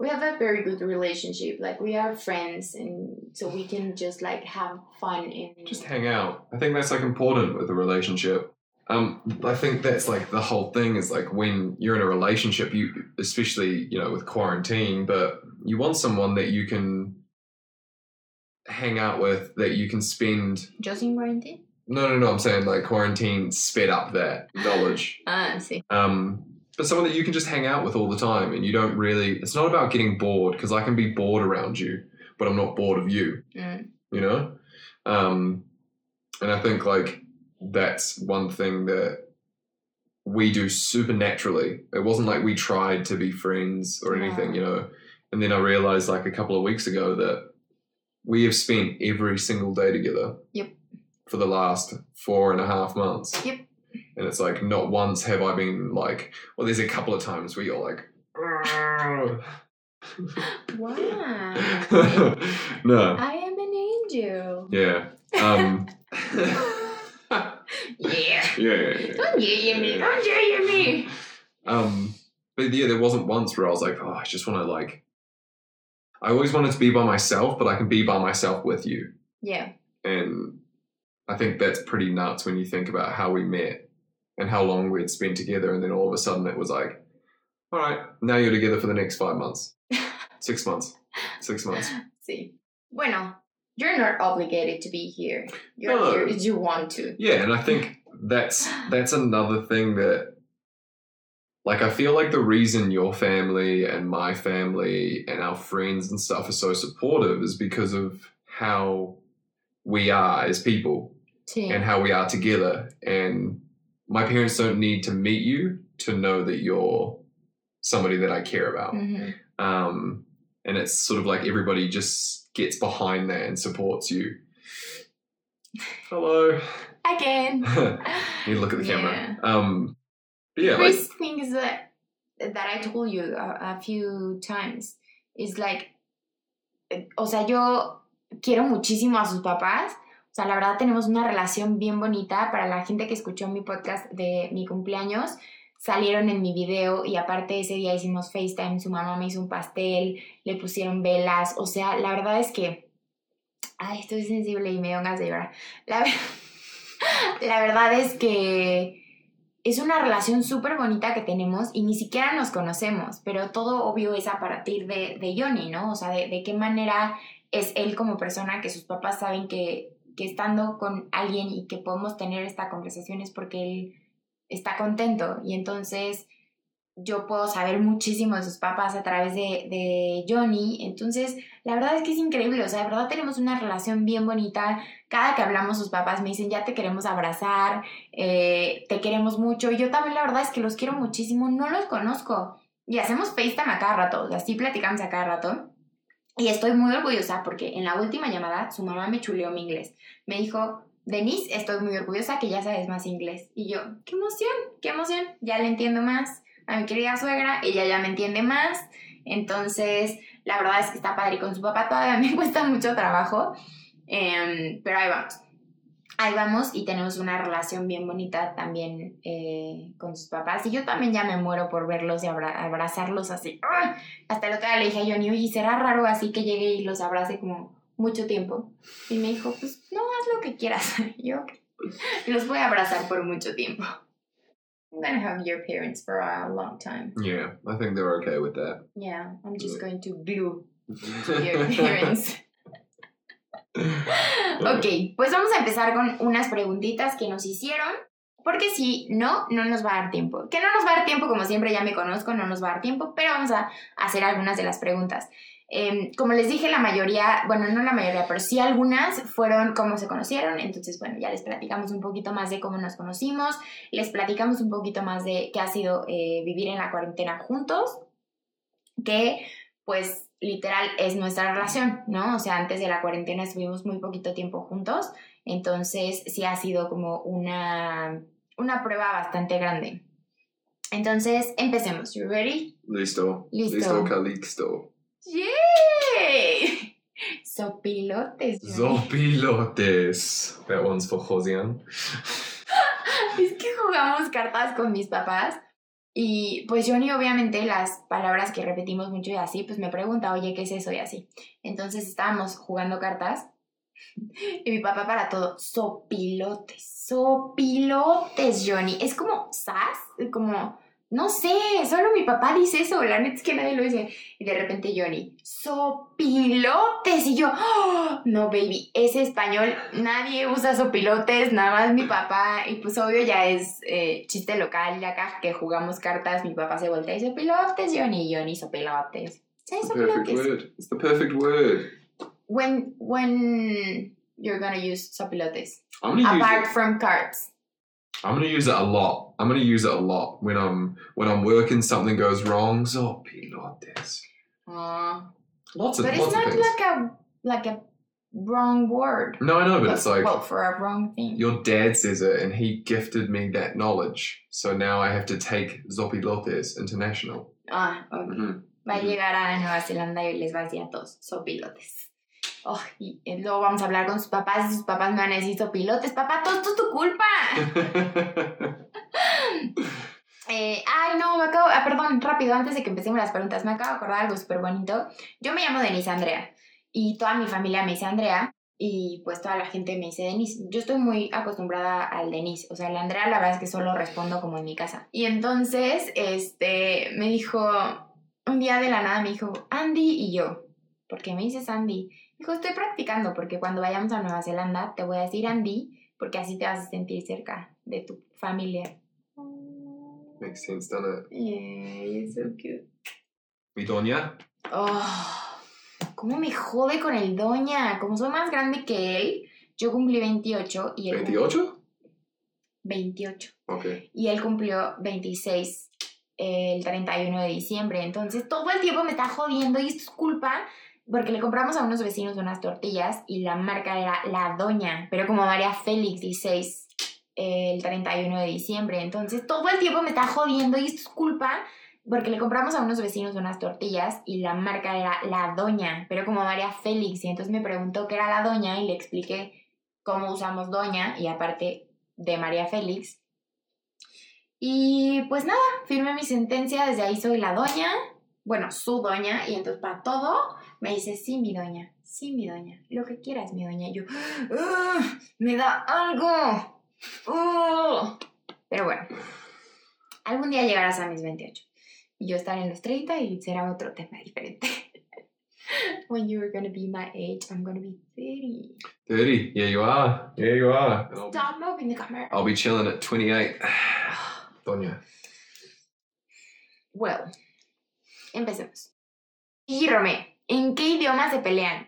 We have a very good relationship. Like we are friends, and so we can just like have fun and just hang out. I think that's like important with a relationship. Um, I think that's like the whole thing is like when you're in a relationship, you especially you know with quarantine, but you want someone that you can hang out with that you can spend. Just in quarantine? No, no, no. I'm saying like quarantine sped up that knowledge. ah, see. Um, but someone that you can just hang out with all the time, and you don't really. It's not about getting bored because I can be bored around you, but I'm not bored of you. Mm. You know, um, and I think like that's one thing that we do supernaturally. It wasn't like we tried to be friends or anything, Yeah. you know. And then I realized like a couple of weeks ago that we have spent every single day together. Yep. For the last four and a half months. Yep. And it's like not once have I been like, well, there's a couple of times where you're like. Wow. no, I am an angel. yeah, um, Yeah. yeah, yeah, yeah. Don't yay me. Don't yay me. Um, but yeah, there wasn't once where I was like, oh, I just want to like. I always wanted to be by myself, but I can be by myself with you, Yeah. and I think that's pretty nuts when you think about how we met and how long we'd spent together, and then all of a sudden it was like, all right, now you're together for the next five months, six months, six months. See. Bueno, you're not obligated to be here. You're No. here if you want to. Yeah, and I think that's that's another thing that like I feel like the reason your family and my family and our friends and stuff are so supportive is because of how we are as people Sí. and how we are together and my parents don't need to meet you to know that you're somebody that I care about. Ujú. Um and it's sort of like everybody just gets behind that and supports you. Hello. Again. you look at the Yeah. camera. Um, yeah, like, First thing is that that I told you a, a few times is like, o sea, yo quiero muchísimo a sus papás. O sea, la verdad tenemos una relación bien bonita. Para la gente que escuchó mi podcast de mi cumpleaños, salieron en mi video y aparte ese día hicimos FaceTime, su mamá me hizo un pastel, le pusieron velas. O sea, la verdad es que, ay, estoy sensible y me dio ganas de llorar. La, ver- la verdad es que es una relación súper bonita que tenemos y ni siquiera nos conocemos, pero todo obvio es a partir de, de Johnny, ¿no? O sea, de, de qué manera es él como persona que sus papás saben que, que estando con alguien y que podemos tener esta conversación es porque él está contento. Y entonces yo puedo saber muchísimo de sus papás a través de, de Johnny, entonces la verdad es que es increíble, o sea, de verdad tenemos una relación bien bonita, cada que hablamos sus papás me dicen ya te queremos abrazar, eh, te queremos mucho. Y yo también la verdad es que los quiero muchísimo, no los conozco. Y hacemos FaceTime a cada rato, o platicamos a cada rato. Y estoy muy orgullosa porque en la última llamada su mamá me chuleó mi inglés. Me dijo, Denise, estoy muy orgullosa que ya sabes más inglés. Y yo, qué emoción, qué emoción, ya le entiendo más a mi querida suegra, ella ya me entiende más. Entonces, la verdad es que está padre. Con su papá todavía me cuesta mucho trabajo, em, pero ahí vamos ahí vamos y tenemos una relación bien bonita también eh, con sus papás. Y yo también ya me muero por verlos y abra- abrazarlos así. ¡Ah! Hasta el otro día le dije a Johnny, oye, ¿será raro así que llegue y los abrace como mucho tiempo? Y me dijo, pues no, haz lo que quieras. Y yo, los voy a abrazar por mucho tiempo. I'm gonna have your parents for a long time. yeah, I think they're okay with that. Yeah, I'm just going to glue your parents. Ok, pues vamos a empezar con unas preguntitas que nos hicieron, porque si no, no nos va a dar tiempo. Que no nos va a dar tiempo, como siempre ya me conozco, no nos va a dar tiempo, pero vamos a hacer algunas de las preguntas. Em, como les dije, la mayoría, bueno, no la mayoría, pero sí algunas fueron cómo se conocieron. Entonces, bueno, ya les platicamos un poquito más de cómo nos conocimos, les platicamos un poquito más de qué ha sido eh, vivir en la cuarentena juntos, que pues literal es nuestra relación, ¿no? O sea, antes de la cuarentena estuvimos muy poquito tiempo juntos, entonces sí ha sido como una, una prueba bastante grande. Entonces, empecemos. You ready? Listo. Listo. Listo, Calixto. ¡Yay! Sopilotes. Johnny. Zopilotes. That one's for Josian. Es que jugamos cartas con mis papás y pues Johnny obviamente las palabras que repetimos mucho y así, pues me pregunta, oye, ¿qué es eso? Y así. Entonces estábamos jugando cartas y mi papá para todo, sopilotes, sopilotes, Johnny. Es como sas, como, no sé, solo mi papá dice eso, la neta es que nadie lo dice. Y de repente Johnny, sopilotes. Y yo, "Oh, no, baby, es español, nadie usa sopilotes, nada más mi papá. Y pues obvio ya es eh, chiste local, ya acá que jugamos cartas, mi papá se voltea y sopilotes, Johnny, Johnny, sopilotes. Sí, the perfect sopilotes. word. It's the perfect word. When, when you're gonna use sopilotes, I'm gonna apart from cards. I'm gonna use it a lot. I'm gonna use it a lot when I'm when I'm working. Something goes wrong. Zopilotes. Uh, Lots of but it's lots not like a like a wrong word. no, I know, but it's like well, for a wrong thing. your dad says it, and he gifted me that knowledge. So now I have to take Zopilotes international. Ah, ok. Mhm. Va a llegar a Nueva Zelanda y les va a decir a todos, sopilotes. Oh, y luego vamos a hablar con sus papás y sus papás me van a decir sopilotes. Papá, todo esto es tu culpa. Eh, ay, no, me acabo. Ah, perdón, rápido, antes de que empecemos las preguntas, me acabo de acordar algo súper bonito. Yo me llamo Denise Andrea y toda mi familia me dice Andrea y pues toda la gente me dice Denise. Yo estoy muy acostumbrada al Denise, o sea, el Andrea la verdad es que solo respondo como en mi casa. Y entonces, este, me dijo, un día de la nada me dijo, Andy y yo, ¿por qué me dices Andy? Dijo, estoy practicando porque cuando vayamos a Nueva Zelanda te voy a decir Andy porque así te vas a sentir cerca de tu familia. Makes sense, doesn't it? Yeah, you're so cute. Mi doña. Oh, ¿Cómo me jode con el doña? Como soy más grande que él, yo cumplí 28 y él... 28? 28. Okay. Y él cumplió 26 el 31 de diciembre. Entonces todo el tiempo me está jodiendo y esto es culpa porque le compramos a unos vecinos unas tortillas y la marca era La Doña, pero como María Félix 16 el 31 de diciembre. Entonces todo el tiempo me está jodiendo y esto es culpa porque le compramos a unos vecinos unas tortillas y la marca era La Doña, pero como María Félix. Y entonces me preguntó qué era La Doña y le expliqué cómo usamos Doña y aparte de María Félix. Y pues nada, firmé mi sentencia, desde ahí soy la doña, bueno, su doña, y entonces para todo me dice, sí, mi doña, sí, mi doña, lo que quieras, mi doña. Y yo, "Ugh, me da algo. Ugh". Pero bueno, algún día llegarás a mis 28 y yo estaré en los 30 y será otro tema diferente. When you're gonna be my age, I'm gonna be 30. 30. Yeah, you are. Yeah, you are. Stop moving the camera. I'll be chilling at 28. Doña. Well, empecemos. Romé, ¿en qué idioma se pelean?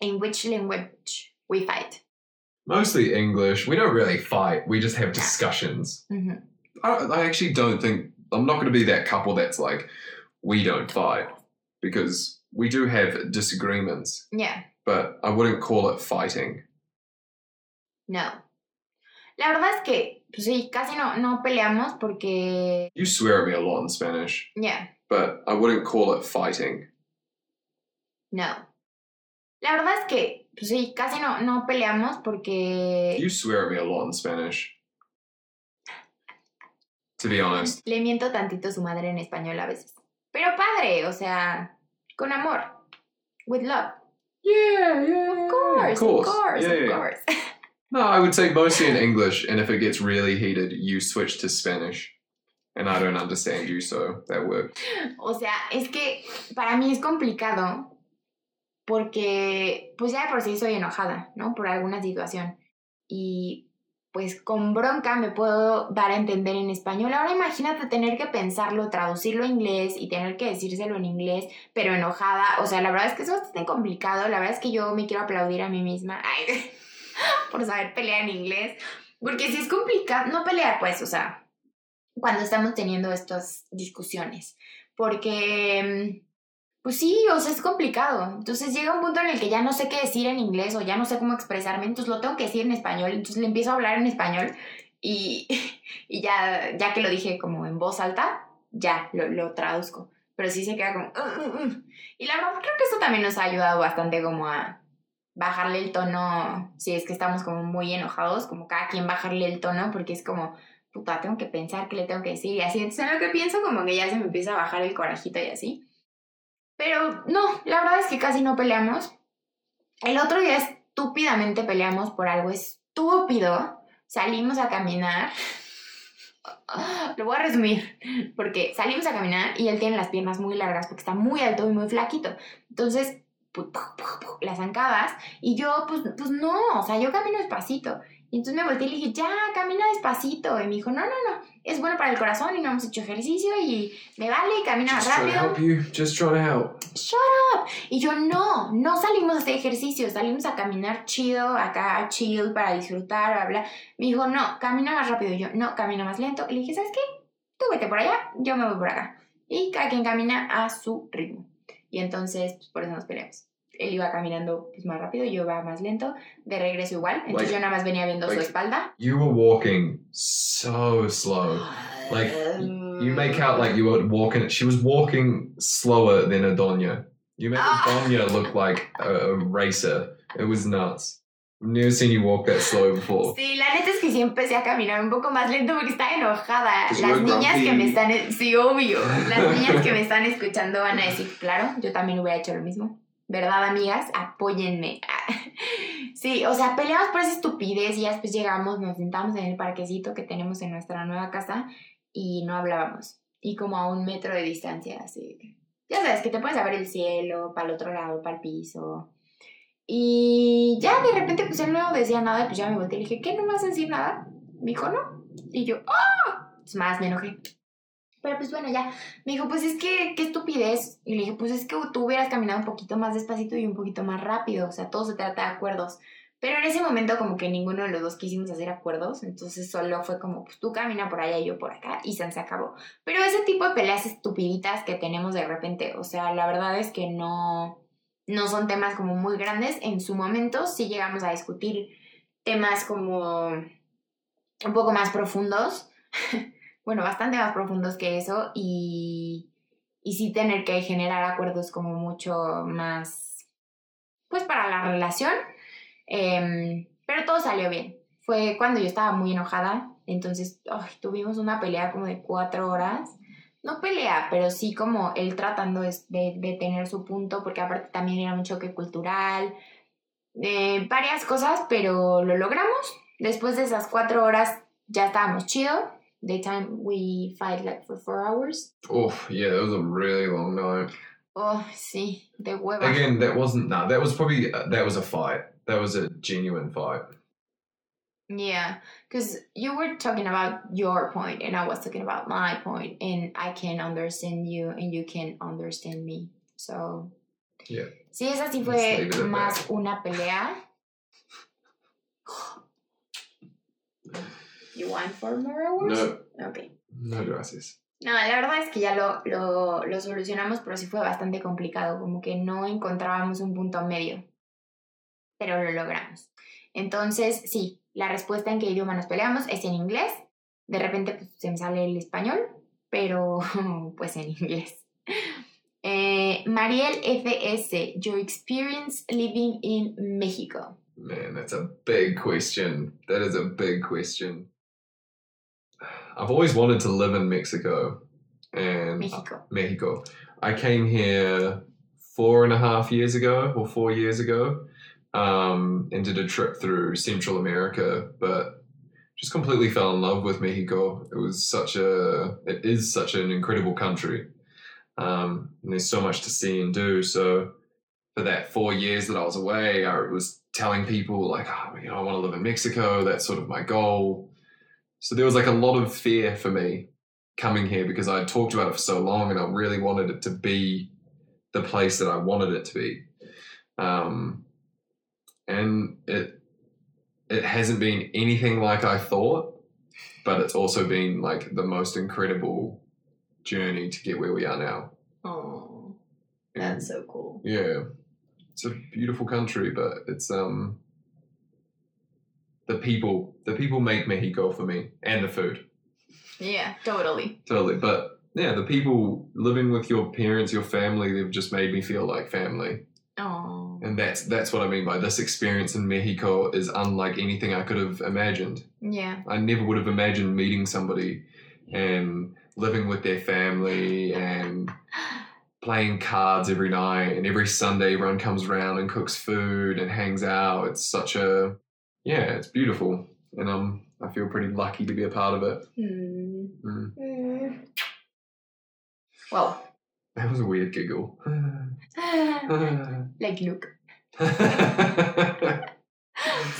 In which language we fight? Mostly English. We don't really fight. We just have discussions. Ujú. I, I actually don't think I'm not going to be that couple that's like we don't fight because we do have disagreements, Yeah, but I wouldn't call it fighting. no. La verdad es que, pues sí, casi no, no peleamos porque, You swear at me a lot in Spanish, yeah, but I wouldn't call it fighting. No. La verdad es que, pues sí, casi no, no peleamos porque You swear at me a lot in Spanish. To be honest, le miento tantito a su madre en español a veces. Pero padre, o sea, con amor. With love. yeah, yeah, Of course, of course, Yeah, of yeah. course. No, I would say mostly in English, and if it gets really heated, you switch to Spanish. And I don't understand you, so that works. O sea, es que para mí es complicado porque pues ya de por sí soy enojada, ¿no? Por alguna situación. Y pues con bronca me puedo dar a entender en español. Ahora imagínate tener que pensarlo, traducirlo a inglés y tener que decírselo en inglés, pero enojada. O sea, la verdad es que es bastante complicado. La verdad es que yo me quiero aplaudir a mí misma por saber pelear en inglés. Porque si es complicado, no pelear pues, o sea, cuando estamos teniendo estas discusiones. Porque mm, pues sí, o sea, es complicado. Entonces llega un punto en el que ya no sé qué decir en inglés o ya no sé cómo expresarme, entonces lo tengo que decir en español. Entonces le empiezo a hablar en español y, y ya, ya que lo dije como en voz alta, ya lo, lo traduzco. Pero sí se queda como... Uh, uh, uh". Y la verdad creo que eso también nos ha ayudado bastante como a bajarle el tono, si es que estamos como muy enojados, como cada quien bajarle el tono, porque es como, puta, tengo que pensar qué le tengo que decir y así. Entonces en lo que pienso como que ya se me empieza a bajar el corajito y así. Pero no, la verdad es que casi no peleamos. El otro día estúpidamente peleamos por algo estúpido. Salimos a caminar. Lo voy a resumir, porque salimos a caminar y él tiene las piernas muy largas porque está muy alto y muy flaquito. Entonces, las zancabas y yo, pues, pues no, o sea, yo camino despacito. Y entonces me volteé y le dije, ya, camina despacito. Y me dijo, no, no, no, es bueno para el corazón y no hemos hecho ejercicio y me vale, camina Just rápido. trying to help you. Just to help. Shut up. Y yo, no, no salimos a hacer ejercicio, salimos a caminar chido, acá chill para disfrutar, bla, bla. Me dijo, no, camina más rápido. Y yo, no, camina más lento. Y le dije, ¿sabes qué? Tú vete por allá, yo me voy por acá. Y cada quien camina a su ritmo. Y entonces, pues, por eso nos peleamos. Él iba caminando pues, más rápido, yo iba más lento. De regreso igual. Entonces Like- yo nada más venía viendo su like- espalda. You were walking so slow. Like, You make out like you were walking. She was walking slower than Adonia. You made Ah. Adonia look like a, a racer. It was nuts. I've never seen you walk that slow before. Sí, la neta es que sí empecé a caminar un poco más lento porque estaba enojada. Pues Las niñas grumpy. que me están... Sí, obvio. Las niñas que me están escuchando van a decir, claro, yo también hubiera hecho lo mismo. ¿Verdad, amigas? Apóyenme. Sí, o sea, peleamos por esa estupidez y ya después llegamos, nos sentamos en el parquecito que tenemos en nuestra nueva casa y no hablábamos. Y como a un metro de distancia, así. Ya sabes, que te puedes ver el cielo, para el otro lado, para el piso. Y ya de repente, pues él no decía nada, y pues ya me volteé y dije, ¿qué? ¿No me vas a decir nada? Me dijo, no. Y yo, ¡ah! Pues más me enojé. Pero pues bueno, ya. Me dijo, pues es que, qué estupidez. Y le dije, pues es que tú hubieras caminado un poquito más despacito y un poquito más rápido. O sea, todo se trata de acuerdos. Pero en ese momento como que ninguno de los dos quisimos hacer acuerdos. Entonces solo fue como, pues tú camina por allá y yo por acá. Y se acabó. Pero ese tipo de peleas estupiditas que tenemos de repente. O sea, la verdad es que no no son temas como muy grandes. En su momento sí llegamos a discutir temas como un poco más profundos. bueno, bastante más profundos que eso. Y, y sí tener que generar acuerdos como mucho más, pues para la relación. Em, pero todo salió bien. Fue cuando yo estaba muy enojada. Entonces tuvimos una pelea como de cuatro horas no pelea, pero sí como él tratando de, de, de tener su punto, porque aparte también era un choque cultural, eh, varias cosas, pero lo logramos. Después de esas cuatro horas ya estábamos chido. Daytime we fight like for four hours. Oh, yeah, that was a really long night. Oh, see, de hueva. Again, that wasn't. Nah, that was probably uh, that was a fight. That was a genuine fight. Yeah, because you were talking about your point and I was talking about my point, and I can understand you and you can understand me. So, Yeah. Sí, esa sí fue leave it at más una pelea. You want four more hours? No, Ok. no gracias. No, la verdad es que ya lo, lo, lo solucionamos, pero sí fue bastante complicado, como que no encontrábamos un punto medio. Pero lo logramos. Entonces, sí, la respuesta en qué idioma nos peleamos es en inglés. De repente pues, se me sale el español, pero pues en inglés. Eh, Mariel FS, your experience living in Mexico. Man, that's a big question. That is a big question. I've always wanted to live in Mexico and Mexico. Mexico. I came here four and a half years ago or four years ago um, and did a trip through Central America, but just completely fell in love with Mexico. It was such a, it is such an incredible country. Um, and there's so much to see and do. So for that four years that I was away, I was telling people like, oh, you know, I want to live in Mexico. That's sort of my goal. So there was like a lot of fear for me coming here because I had talked about it for so long and I really wanted it to be the place that I wanted it to be. Um, and it it hasn't been anything like I thought, but it's also been like the most incredible journey to get where we are now. Oh, And, that's so cool. yeah. It's a beautiful country, but it's um the people the people make Mexico for me and the food. Yeah, totally. Totally. But yeah, the people living with your parents, your family, they've just made me feel like family. Oh, And that's that's what I mean by this experience in Mexico is unlike anything I could have imagined. yeah. I never would have imagined meeting somebody and living with their family and playing cards every night and every Sunday everyone comes around and cooks food and hangs out. It's such a yeah, it's beautiful. And um I feel pretty lucky to be a part of it. Hmm. Mm. Hmm. Well, That was a weird giggle. like Luke.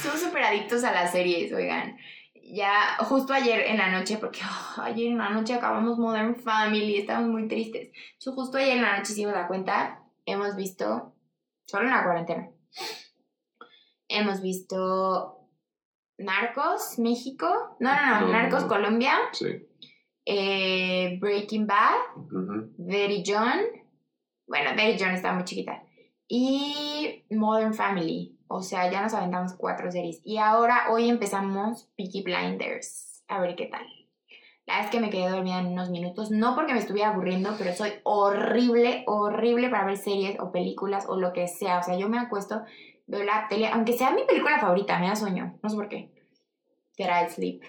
Son súper adictos a las series, oigan. Ya, justo ayer en la noche, porque oh, ayer en la noche acabamos Modern Family, estábamos muy tristes. So, justo ayer en la noche hicimos la cuenta, hemos visto, solo en la cuarentena, hemos visto Narcos, México, no, no, no, Narcos. Colombia, sí. eh, Breaking Bad, Ujú. Betty John. Bueno, Betty John está muy chiquita. Y Modern Family. O sea, ya nos aventamos cuatro series. Y ahora, hoy empezamos Peaky Blinders. A ver qué tal. La vez que me quedé dormida en unos minutos, no porque me estuviera aburriendo, pero soy horrible, horrible para ver series o películas o lo que sea. O sea, yo me acuesto, veo la tele, aunque sea mi película favorita, me da sueño. No sé por qué. Get I sleep.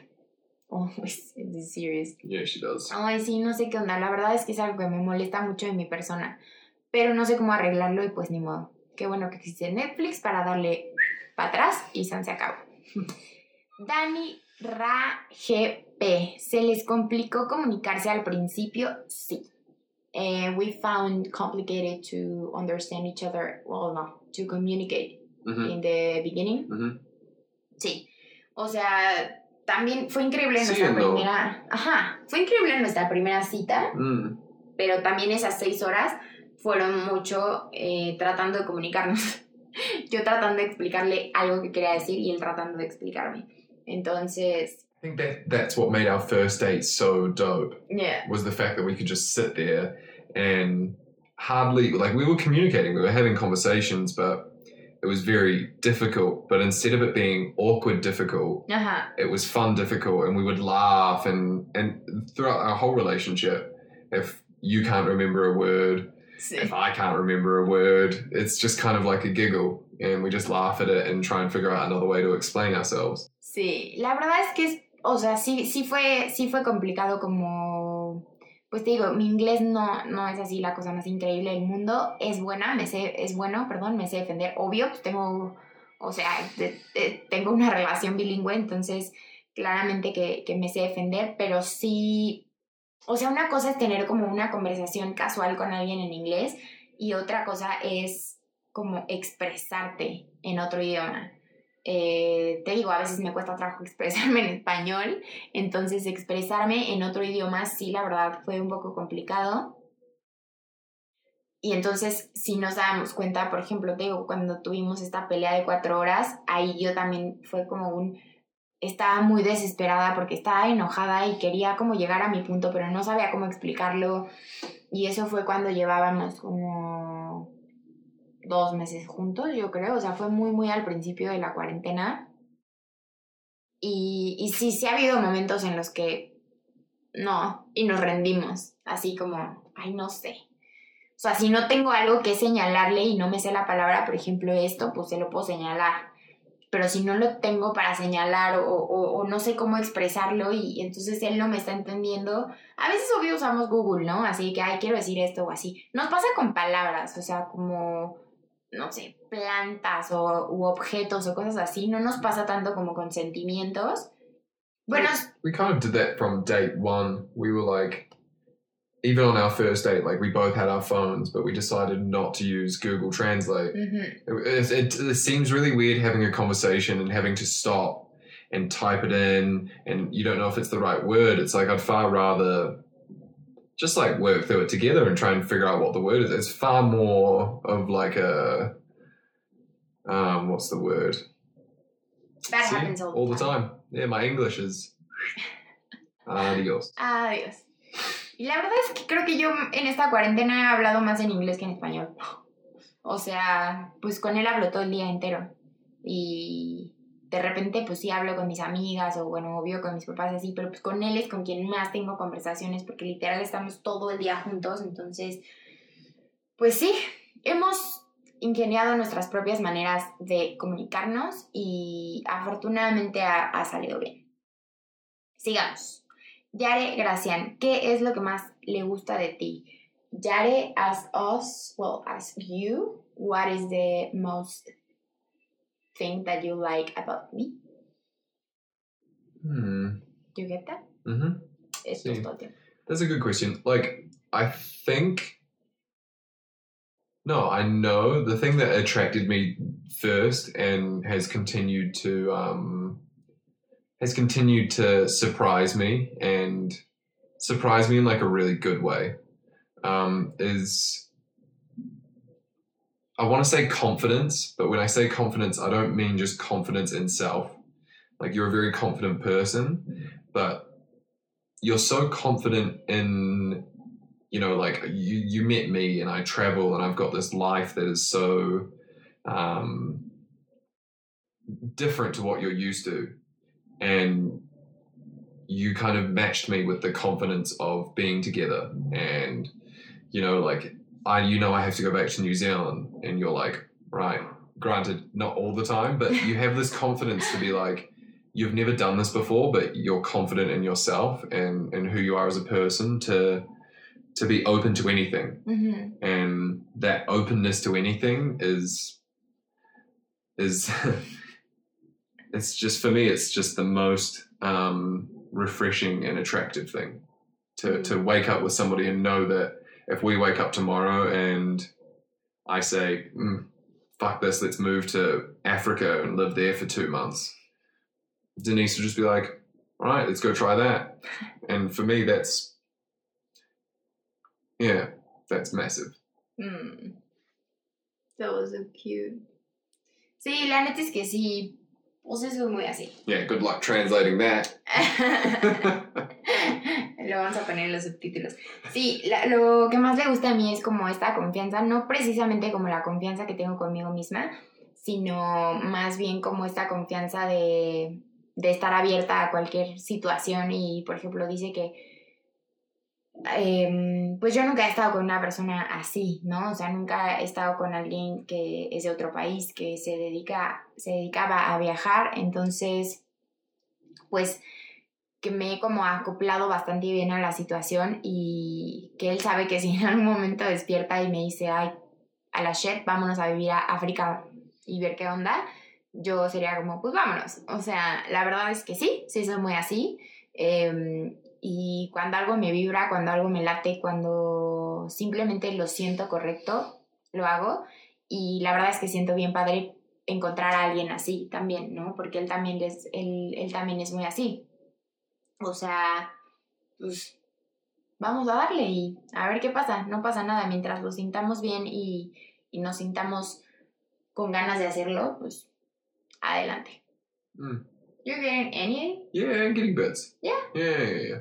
Oh, it's, it's serious. Yeah, she does. Ay, sí, no sé qué onda. La verdad es que es algo que me molesta mucho de mi persona. Pero no sé cómo arreglarlo y pues ni modo. Qué bueno que existe Netflix para darle para atrás y San se acabó. Dani Ra GP. ¿Se les complicó comunicarse al principio? Sí. Eh, we found complicated to understand each other. Well, no, to communicate Mhm, in the beginning. mhm. Sí. O sea, también fue increíble Sí, nuestra no. primera. Ajá. Fue increíble nuestra primera cita, Mm. pero también esas seis horas fueron mucho eh, tratando de comunicarnos. Yo tratando de explicarle algo que quería decir y él tratando de explicarme. Entonces, I think that that's what made our first date so dope. yeah. was the fact that we could just sit there and hardly like we were communicating, we were having conversations, but it was very difficult. But instead of it being awkward difficult, Ajá. it was fun difficult, and we would laugh and and throughout our whole relationship, if you can't remember a word, Sí. if I can't remember a word, it's just kind of like a giggle, and we just laugh at it and try and figure out another way to explain ourselves. Sí, la verdad es que, o sea, sí, sí, fue, sí fue complicado como, pues te digo, mi inglés no, no es así la cosa más increíble del mundo, es buena, me sé, es bueno, perdón, me sé defender, obvio, pues tengo, o sea, tengo una relación bilingüe, entonces claramente que, que me sé defender, pero sí, o sea, una cosa es tener como una conversación casual con alguien en inglés y otra cosa es como expresarte en otro idioma. Eh, te digo, a veces me cuesta trabajo expresarme en español, entonces expresarme en otro idioma sí, la verdad, fue un poco complicado. Y entonces, si nos dábamos cuenta, por ejemplo, te digo, cuando tuvimos esta pelea de cuatro horas, ahí yo también fue como un... Estaba muy desesperada porque estaba enojada y quería como llegar a mi punto, pero no sabía cómo explicarlo. Y eso fue cuando llevábamos como dos meses juntos, yo creo. O sea, fue muy, muy al principio de la cuarentena. Y, y sí, sí ha habido momentos en los que no, y nos rendimos, así como, ay, no sé. O sea, si no tengo algo que señalarle y no me sé la palabra, por ejemplo, esto, pues se lo puedo señalar. Pero si no lo tengo para señalar o, o, o no sé cómo expresarlo y, entonces él no me está entendiendo, a veces obvio usamos Google, ¿no? Así que, ay, quiero decir esto o así. Nos pasa con palabras, o sea, como, no sé, plantas o u objetos o cosas así. No nos pasa tanto como con sentimientos. Bueno, we kind of did that from date one. We were like, even on our first date, like we both had our phones, but we decided not to use Google Translate. Mm-hmm. Ujú. It, it, it seems really weird having a conversation and having to stop and type it in, and you don't know if it's the right word. It's like I'd far rather just like work through it together and try and figure out what the word is. It's far more of like a um, what's the word? That See? happens all, all the time. Yeah, my English is adios. Adiós. Y la verdad es que creo que yo en esta cuarentena he hablado más en inglés que en español. O sea, pues con él hablo todo el día entero. Y de repente, pues sí hablo con mis amigas o bueno, obvio con mis papás así, pero pues con él es con quien más tengo conversaciones porque literal estamos todo el día juntos. Entonces, pues sí, hemos ingeniado nuestras propias maneras de comunicarnos y afortunadamente ha, ha salido bien. Sigamos. Yare Gracian, ¿qué es lo que más le gusta de ti? Yare asked us, well, asked you, what is the most thing that you like about me? Hmm. Do you get that? hmm Esto es Sí. todo. That's a good question. Like, I think. No, I know the thing that attracted me first and has continued to um, has continued to surprise me and surprise me in like a really good way um, is I want to say confidence, but when I say confidence, I don't mean just confidence in self. Like you're a very confident person, but you're so confident in you know like you you met me and i travel and i've got this life that is so um different to what you're used to and you kind of matched me with the confidence of being together and you know like i you know i have to go back to new zealand and you're like right granted not all the time but you have this confidence to be like you've never done this before, but you're confident in yourself and, and who you are as a person to to be open to anything. Ujú. And that openness to anything is is it's just for me it's just the most um, refreshing and attractive thing to to wake up with somebody and know that if we wake up tomorrow and I say mm, fuck this let's move to Africa and live there for 2 months Denise would just be like, all right, let's go try that. And for me, that's, yeah, that's massive. Mm. That was so cute. Sí, la neta es que sí. O sea, soy muy así. Yeah, good luck translating that. lo vamos a poner en los subtítulos. Sí, la- lo que más le gusta a mí es como esta confianza, no precisamente como la confianza que tengo conmigo misma, sino más bien como esta confianza de, de estar abierta a cualquier situación y, por ejemplo, dice que em, pues yo nunca he estado con una persona así, ¿no? O sea, nunca he estado con alguien que es de otro país, que se dedica, se dedicaba a viajar, entonces, pues que me he como acoplado bastante bien a la situación y que él sabe que si en algún momento despierta y me dice, ay, a la shit, vámonos a vivir a África y ver qué onda, yo sería como, pues vámonos. O sea, la verdad es que sí, sí soy muy así. Em, y cuando algo me vibra, cuando algo me late, cuando simplemente lo siento correcto, lo hago. Y la verdad es que siento bien padre encontrar a alguien así también, ¿no? Porque él también es, él, él también es muy así. O sea, pues vamos a darle y a ver qué pasa. No pasa nada. Mientras lo sintamos bien y, y nos sintamos con ganas de hacerlo, pues adelante. Mm. You're getting any? Yeah, I'm getting bits. Yeah. Yeah, yeah, yeah.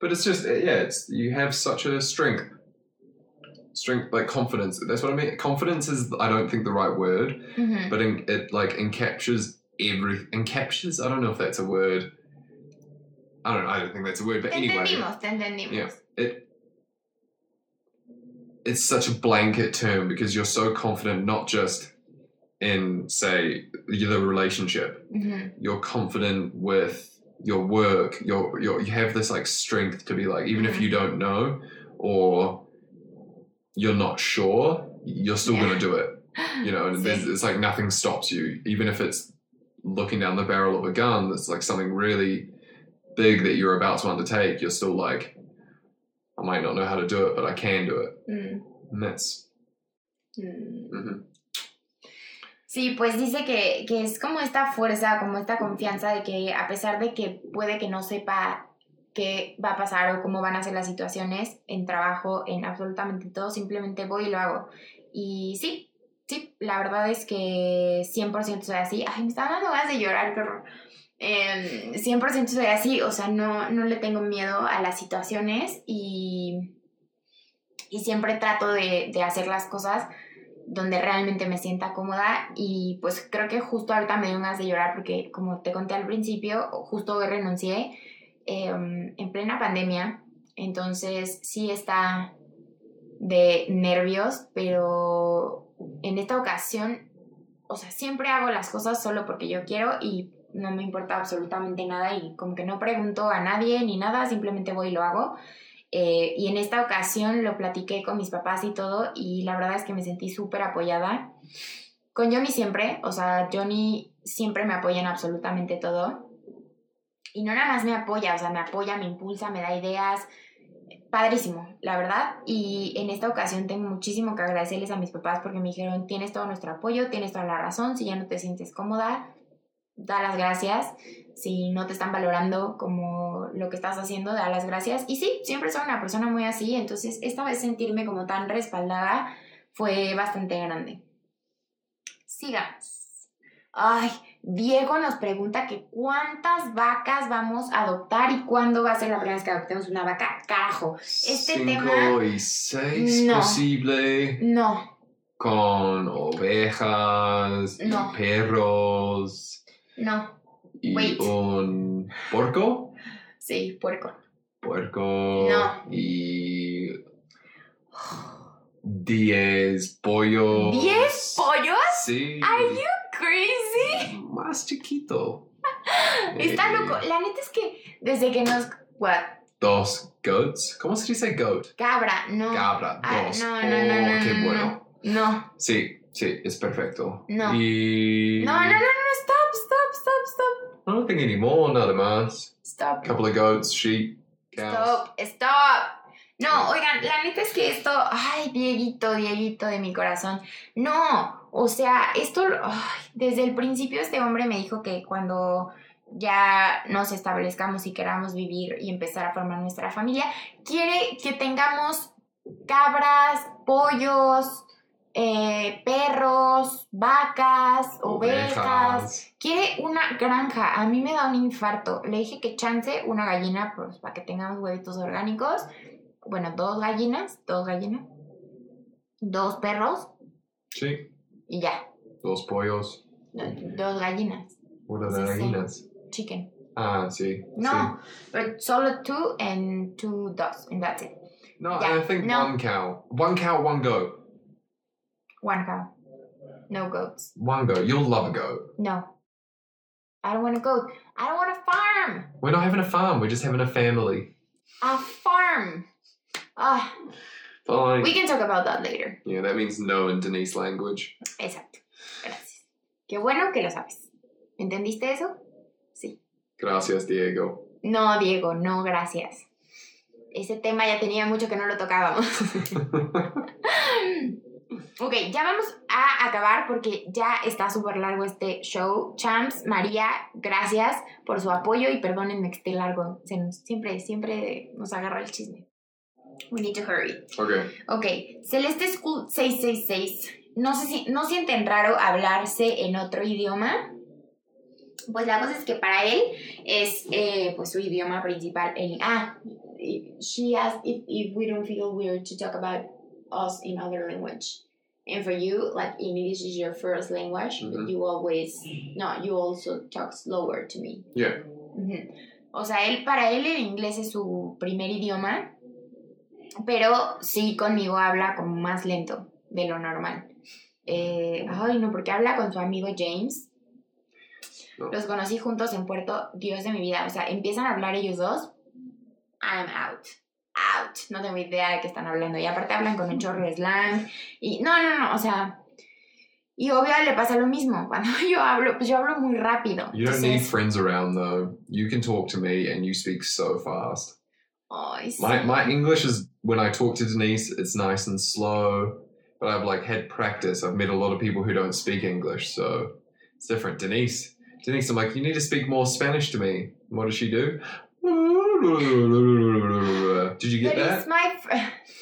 But it's just, yeah, it's you have such a strength. Strength, like confidence. That's what I mean. Confidence is, I don't think, the right word. Ujú. but in, it like encaptures every encaptures i don't know if that's a word i don't know i don't think that's a word but anyway entendimos, te entendimos. yeah it it's such a blanket term because you're so confident not just in say the relationship Ujú. you're confident with your work you're, you're you have this like strength to be like even if Mhm. you don't know or you're not sure you're still Yeah. going to do it you know, and there's, it's like nothing stops you, even if it's looking down the barrel of a gun. That's like something really big that you're about to undertake. You're still like, I might not know how to do it, but I can do it. Mm, And that's mm. mhm. Sí, pues dice que, que es como esta fuerza, como esta confianza de que a pesar de que puede que no sepa qué va a pasar o cómo van a ser las situaciones en trabajo, en absolutamente todo, simplemente voy y lo hago. Y sí, sí, la verdad es que 100% soy así. Ay, me está dando ganas de llorar, qué horror. Em, 100% soy así, o sea, no, no le tengo miedo a las situaciones y, y siempre trato de, de hacer las cosas donde realmente me sienta cómoda y pues creo que justo ahorita me dio ganas de llorar porque como te conté al principio, justo hoy renuncié em, en plena pandemia, entonces sí está de nervios, pero en esta ocasión, o sea, siempre hago las cosas solo porque yo quiero y no me importa absolutamente nada y como que no pregunto a nadie ni nada, simplemente voy y lo hago. Eh, y en esta ocasión lo platiqué con mis papás y todo y la verdad es que me sentí súper apoyada. Con Johnny siempre, o sea, Johnny siempre me apoya en absolutamente todo. Y no nada más me apoya, o sea, me apoya, me impulsa, me da ideas. Padrísimo, la verdad. Y en esta ocasión tengo muchísimo que agradecerles a mis papás porque me dijeron, tienes todo nuestro apoyo, tienes toda la razón, si ya no te sientes cómoda, da las gracias. Si no te están valorando como lo que estás haciendo, da las gracias. Y sí, siempre soy una persona muy así, entonces esta vez sentirme como tan respaldada fue bastante grande. Sigamos. Ay, Diego nos pregunta que cuántas vacas vamos a adoptar y cuándo va a ser la primera vez que adoptemos una vaca. Carajo, Este Cinco tema- y seis No. posible. no, Con ovejas, No. perros no, y Wait. un porco. sí, puerco. Puerco No. y diez pollos. ¿Diez pollos? Sí. Are you crazy? Más chiquito. Está Eh, loco. La neta es que desde que nos... What? Dos goats. ¿Cómo se dice goat? Cabra, no. Cabra. Ah, Dos. no, no, no, oh, no, qué no, bueno. No. Sí, sí, es perfecto. No. Y... No, no, no, no, I don't think anymore, nada más. Stop. couple of goats, sheep, cows. Stop, stop. No, oigan, la neta es que esto, ay, Dieguito, Dieguito de mi corazón. No, o sea, esto, desde el principio este hombre me dijo que cuando ya nos establezcamos y queramos vivir y empezar a formar nuestra familia, quiere que tengamos cabras, pollos, eh, perros, vacas, ovejas. Quiere una granja. A mí me da un infarto. Le dije que chance una gallina pues, para que tengamos huevitos orgánicos. Bueno, dos gallinas, dos gallinas, dos perros Sí, y ya. dos pollos. Dos gallinas. Una de Sí, sí. gallinas. Chicken. Ah, sí. No, but solo two and two dogs, and that's it. sí. No, Yeah, I think no. one cow. One cow, one goat. One cow. No goats. One goat. You'll love a goat. No. I don't want a goat. I don't want a farm. We're not having a farm, we're just having a family. A farm. Ah, Fine. we can talk about that later. Yeah, that means no in Denise language. Exacto. Gracias. Qué bueno que lo sabes. ¿Entendiste eso? Sí. Gracias, Diego. No, Diego, no, gracias. Ese tema ya tenía mucho que no lo tocábamos. ok, ya vamos a acabar porque ya está súper largo este show. Champs, María, gracias por su apoyo y perdónenme que esté largo. Se nos- siempre, siempre nos agarra el chisme. We need to hurry. okay. Ok, Celeste School 666. No, sé si, ¿No sienten raro hablarse en otro idioma? Pues la cosa es que para él es eh, pues su idioma principal. El, ah, she asked if, if we don't feel weird to talk about us in other language. And for you, like English is your first language, but Mhm. you always, no, you also talk slower to me. Yeah. O sea, él, para él el inglés es su primer idioma, pero sí conmigo habla como más lento de lo normal. Eh, ay, no, porque habla con su amigo James. No. Los conocí juntos en Puerto, Dios de mi vida. O sea, empiezan a hablar ellos dos. I'm out. Out. No tengo idea de qué están hablando. Y aparte hablan con un chorro de slang. Y no, no, no. O sea. Y obvio le pasa lo mismo. Cuando yo hablo, pues yo hablo muy rápido. You don't need friends around though. You can talk to me and you speak so fast. Ay, sí. My my English is when I talk to Denise, it's nice and slow. But I've like had practice. I've met a lot of people who don't speak English, so it's different. Denise, Denise, I'm like, you need to speak more Spanish to me. What does she do? Did you get But that? it's my,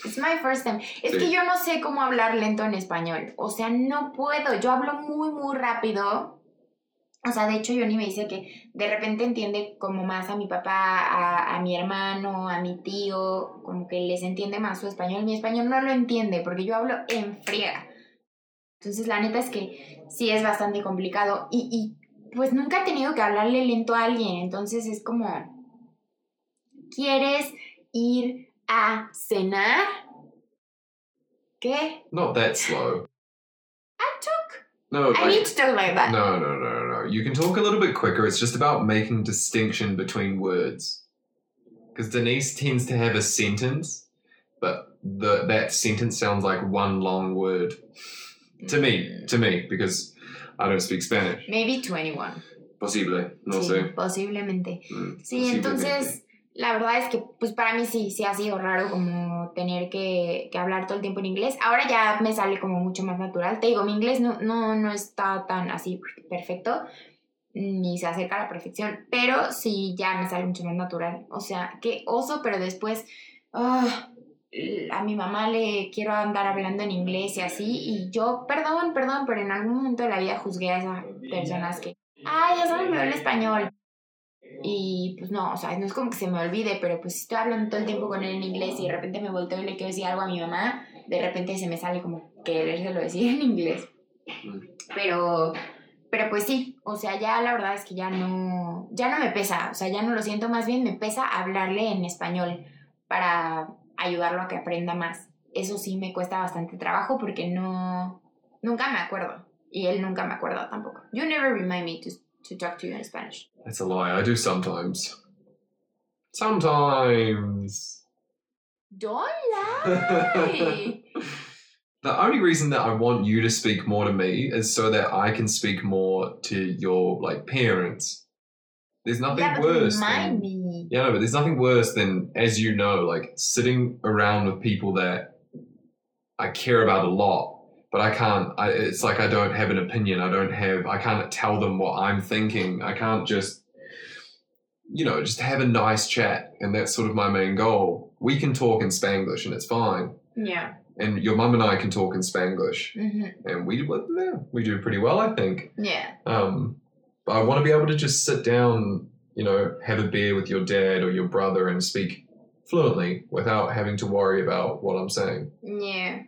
it's my first time. Es Sí. que yo no sé cómo hablar lento en español. O sea, no puedo. Yo hablo muy, muy rápido. O sea, de hecho, Johnny me dice que de repente entiende como más a mi papá, a, a mi hermano, a mi tío, como que les entiende más su español. Mi español no lo entiende porque yo hablo en friega. Entonces, la neta es que sí es bastante complicado. Y, y pues nunca he tenido que hablarle lento a alguien. Entonces es como, ¿quieres ir a cenar? ¿Qué? Not that slow. I took. No, I like, need to talk like that. no, no, no, no. You can talk a little bit quicker. It's just about making distinction between words. Because Denise tends to have a sentence, but the that sentence sounds like one long word. To me, to me, because I don't speak Spanish. Maybe 21. Posible, no sí, sé. posiblemente. Mm, Sí, posiblemente. entonces, la verdad es que, pues para mí sí, sí ha sido raro como tener que, que hablar todo el tiempo en inglés. Ahora ya me sale como mucho más natural. Te digo, mi inglés no, no, no está tan así perfecto, ni se acerca a la perfección, pero sí ya me sale mucho más natural. O sea, qué oso, pero después... ah, a mi mamá le quiero andar hablando en inglés y así, y yo, perdón, perdón, pero en algún momento de la vida juzgué a esas personas que, ay, ya saben hablar español. Y pues no, o sea, no es como que se me olvide, pero pues si estoy hablando todo el tiempo con él en inglés y de repente me volteo y le quiero decir algo a mi mamá, de repente se me sale como querérselo decir en inglés. Pero, pero pues sí, o sea, ya la verdad es que ya no, ya no me pesa, o sea, ya no lo siento, más bien me pesa hablarle en español para ayudarlo a que aprenda más. Eso sí me cuesta bastante trabajo porque no, nunca me acuerdo. Y él nunca me acuerda tampoco. You never remind me to, to talk to you in Spanish. That's a lie. I do sometimes. Sometimes. Don't lie. The only reason that I want you to speak more to me is so that I can speak more to your like parents. There's nothing yeah, worse. Than, me. yeah, no, but there's nothing worse than, as you know, like sitting around with people that I care about a lot, but I can't. I, it's like I don't have an opinion. I don't have. I can't tell them what I'm thinking. I can't just, you know, just have a nice chat, and that's sort of my main goal. We can talk in Spanglish, and it's fine. Yeah. And your mum and I can talk in Spanglish, Mhm. and we yeah, we do pretty well, I think. Yeah. Um, but I want to be able to just sit down, you know, have a beer with your dad or your brother and speak fluently without having to worry about what I'm saying. Yeah.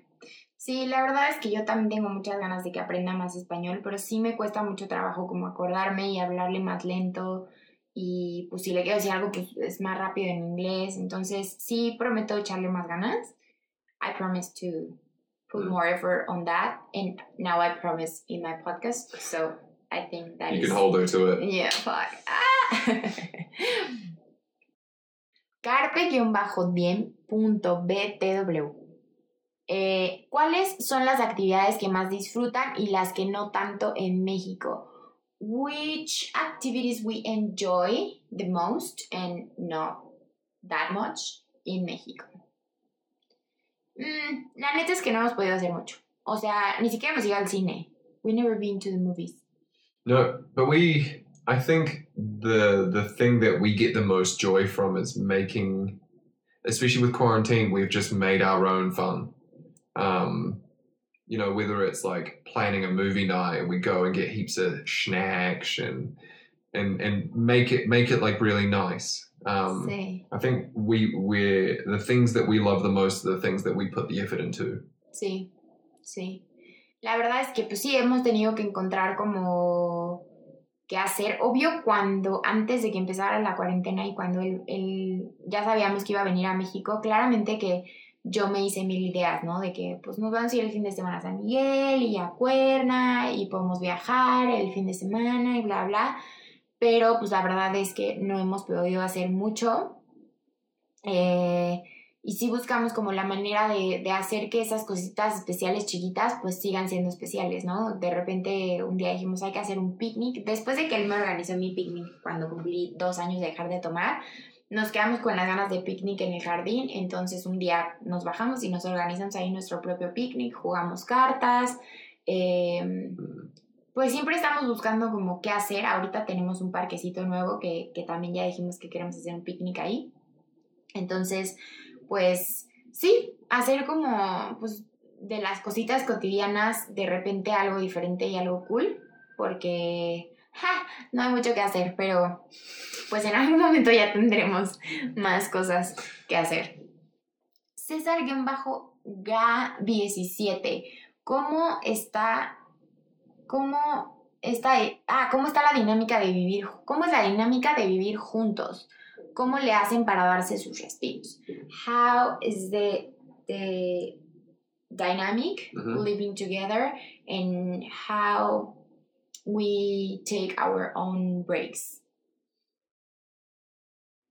Sí, la verdad es que yo también tengo muchas ganas de que aprenda más español, pero sí me cuesta mucho trabajo como acordarme y hablarle más lento. Y pues si le quiero decir algo, pues es más rápido en inglés. Entonces sí prometo echarle más ganas. I promise to put Mm. more effort on that. And now I promise in my podcast. So I think that you is- can hold her to it. Yeah, fuck. Ah. Carpe-diem.btw. Eh, ¿Cuáles son las actividades que más disfrutan y las que no tanto en México? Which activities we enjoy the most and not that much in México? Mm, la neta es que no hemos podido hacer mucho. O sea, ni siquiera hemos ido al cine. We never been to the movies. No, but we. I think the the thing that we get the most joy from is making, especially with quarantine, we've just made our own fun. Um, you know, whether it's like planning a movie night and we go and get heaps of snacks and and and make it make it like really nice. Um, sí. I think we we're the things that we love the most are the things that we put the effort into. Sí, sí. La verdad es que pues sí, hemos tenido que encontrar como qué hacer. Obvio cuando, antes de que empezara la cuarentena y cuando él, él- ya sabíamos que iba a venir a México, claramente que yo me hice mil ideas, ¿no? De que pues nos vamos a ir el fin de semana a San Miguel y a Cuerna y podemos viajar el fin de semana y bla, bla. Pero pues la verdad es que no hemos podido hacer mucho. Eh, y sí buscamos como la manera de, de hacer que esas cositas especiales chiquitas pues sigan siendo especiales, ¿no? De repente un día dijimos hay que hacer un picnic. Después de que él me organizó mi picnic cuando cumplí dos años de dejar de tomar, nos quedamos con las ganas de picnic en el jardín, entonces un día nos bajamos y nos organizamos ahí nuestro propio picnic, jugamos cartas, em, pues siempre estamos buscando como qué hacer. Ahorita tenemos un parquecito nuevo que, que también ya dijimos que queremos hacer un picnic ahí. Entonces, pues sí, hacer como pues de las cositas cotidianas de repente algo diferente y algo cool, porque no hay mucho que hacer, pero pues en algún momento ya tendremos más cosas que hacer. César-Ga17, ¿cómo está, cómo está, ah, cómo está la dinámica de vivir, cómo es la dinámica de vivir juntos? ¿Cómo le hacen para darse sus respiros? How is the, the dynamic living together and how we take our own breaks?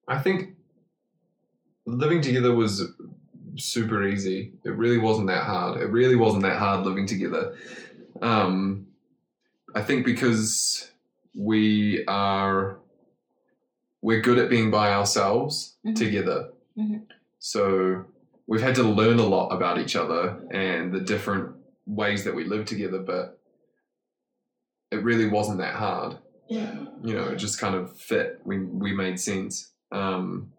I think living together was super easy. It really wasn't that hard. It really wasn't that hard living together. Um, I think because we are we're good at being by ourselves mm-hmm. together. Mm-hmm. So we've had to learn a lot about each other and the different ways that we live together, but it really wasn't that hard. Yeah. You know, it just kind of fit. We we made sense. Um,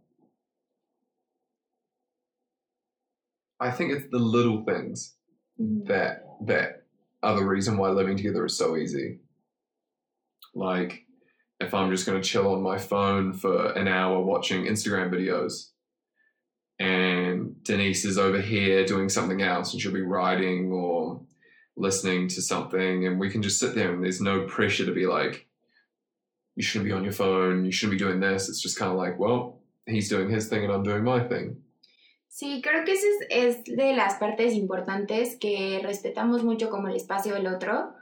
I think it's the little things mm-hmm. that that are the reason why living together is so easy. Like if I'm just going to chill on my phone for an hour watching Instagram videos, and Denise is over here doing something else, and she'll be writing or listening to something, and we can just sit there, and there's no pressure to be like, you shouldn't be on your phone, you shouldn't be doing this. It's just kind of like, well, he's doing his thing, and I'm doing my thing. Sí, creo que esa es, es, de las partes importantes que respetamos mucho como el espacio del otro.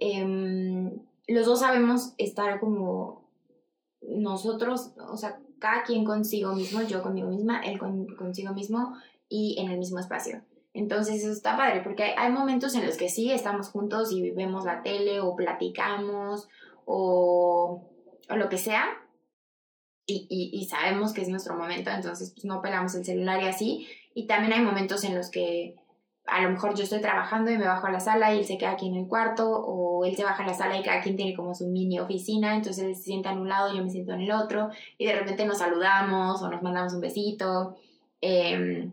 Eh, los dos sabemos estar como nosotros, o sea, cada quien consigo mismo, yo conmigo misma, él con, consigo mismo y en el mismo espacio. Entonces eso está padre, porque hay, hay, momentos en los que sí estamos juntos y vemos la tele o platicamos o, o lo que sea, y, y, y, sabemos que es nuestro momento, entonces pues no pelamos el celular y así. Y también hay momentos en los que a lo mejor yo estoy trabajando y me bajo a la sala y él se queda aquí en el cuarto, o él se baja a la sala y cada quien tiene como su mini oficina, entonces él se sienta en un lado, yo me siento en el otro, y de repente nos saludamos o nos mandamos un besito. Em,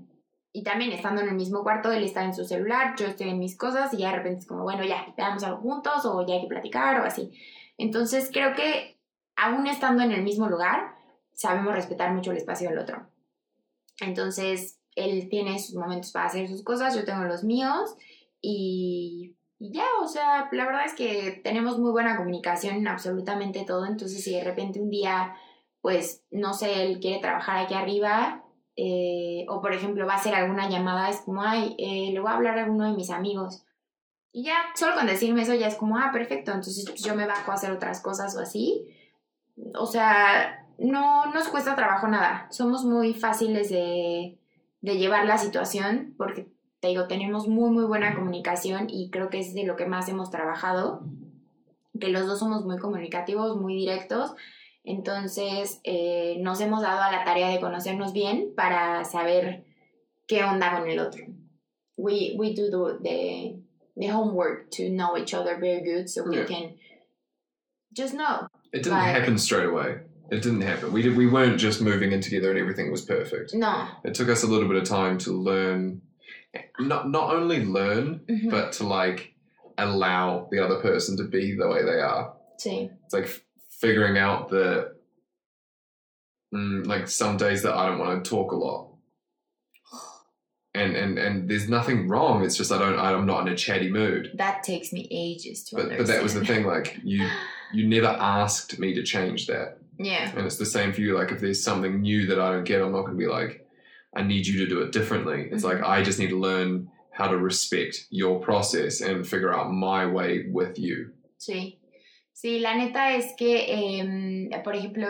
y también estando en el mismo cuarto, él está en su celular, yo estoy en mis cosas y ya de repente es como, bueno, ya, veamos algo juntos o ya hay que platicar o así. Entonces creo que aún estando en el mismo lugar, sabemos respetar mucho el espacio del otro. Entonces, él tiene sus momentos para hacer sus cosas, yo tengo los míos y, ya, o sea, la verdad es que tenemos muy buena comunicación en absolutamente todo, entonces si de repente un día, pues, no sé, él quiere trabajar aquí arriba eh, o por ejemplo va a hacer alguna llamada, es como, ay, eh, le voy a hablar a uno de mis amigos. Y ya, solo con decirme eso ya es como, ah, perfecto, entonces yo me bajo a hacer otras cosas o así. O sea, no nos cuesta trabajo nada. Somos muy fáciles de, de llevar la situación, porque te digo, tenemos muy, muy buena comunicación y creo que es de lo que más hemos trabajado, que los dos somos muy comunicativos, muy directos, entonces eh, nos hemos dado a la tarea de conocernos bien para saber qué onda con el otro. We, we do the, the, homework to know each other very good so we can just know. It didn't happen straight away. It didn't happen. We did. We weren't just moving in together and everything was perfect. No. It took us a little bit of time to learn, not not only learn, mm-hmm. but to like allow the other person to be the way they are. Sí. It's like figuring out that, mm, like some days that I don't want to talk a lot. And, and and there's nothing wrong. It's just I don't I'm not in a chatty mood. That takes me ages to but, understand. But that was the thing. Like you you never asked me to change that. Yeah. And it's the same for you. Like if there's something new that I don't get, I'm not going to be like, I need you to do it differently. It's mm-hmm. like I just need to learn how to respect your process and figure out my way with you. Sí. Sí, la neta es que, eh, por ejemplo,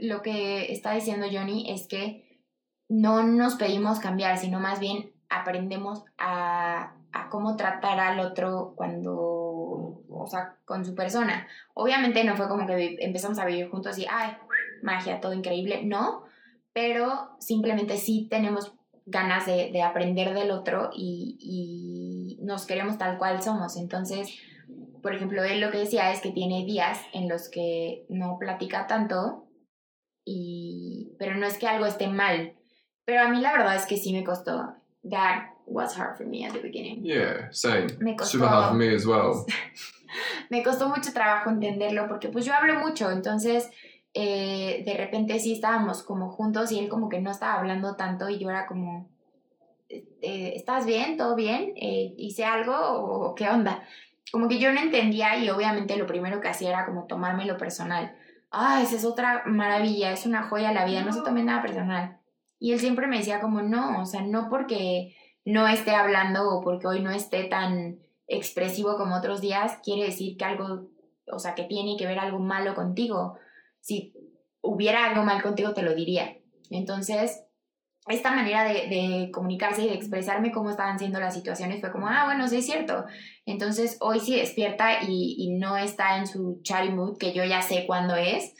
lo que está diciendo Johnny es que no nos pedimos cambiar, sino más bien aprendemos a, a cómo tratar al otro cuando o sea, con su persona. Obviamente no fue como que empezamos a vivir juntos y, ay, magia, todo increíble, no, pero simplemente sí tenemos ganas de, de aprender del otro y, y, nos queremos tal cual somos. Entonces, por ejemplo, él lo que decía es que tiene días en los que no platica tanto, y, pero no es que algo esté mal. Pero a mí la verdad es que sí me costó. That was hard for me at the beginning. Yeah, same. Me costó, Super hard for me as well. me costó mucho trabajo entenderlo porque pues yo hablo mucho, entonces eh, de repente sí estábamos como juntos y él como que no estaba hablando tanto y yo era como, eh, ¿estás bien? ¿Todo bien? Eh, ¿Hice algo o qué onda? Como que yo no entendía y obviamente lo primero que hacía era como tomármelo personal. Ah, esa es otra maravilla, es una joya la vida, no se tome nada personal. Y él siempre me decía como, no, o sea, no porque no esté hablando o porque hoy no esté tan expresivo como otros días, quiere decir que algo, o sea, que tiene que ver algo malo contigo. Si hubiera algo mal contigo, te lo diría. Entonces, esta manera de, comunicarse y de expresarme cómo estaban siendo las situaciones fue como, ah, bueno, sí es cierto. Entonces, hoy sí despierta y, no está en su chatty mood, que yo ya sé cuándo es.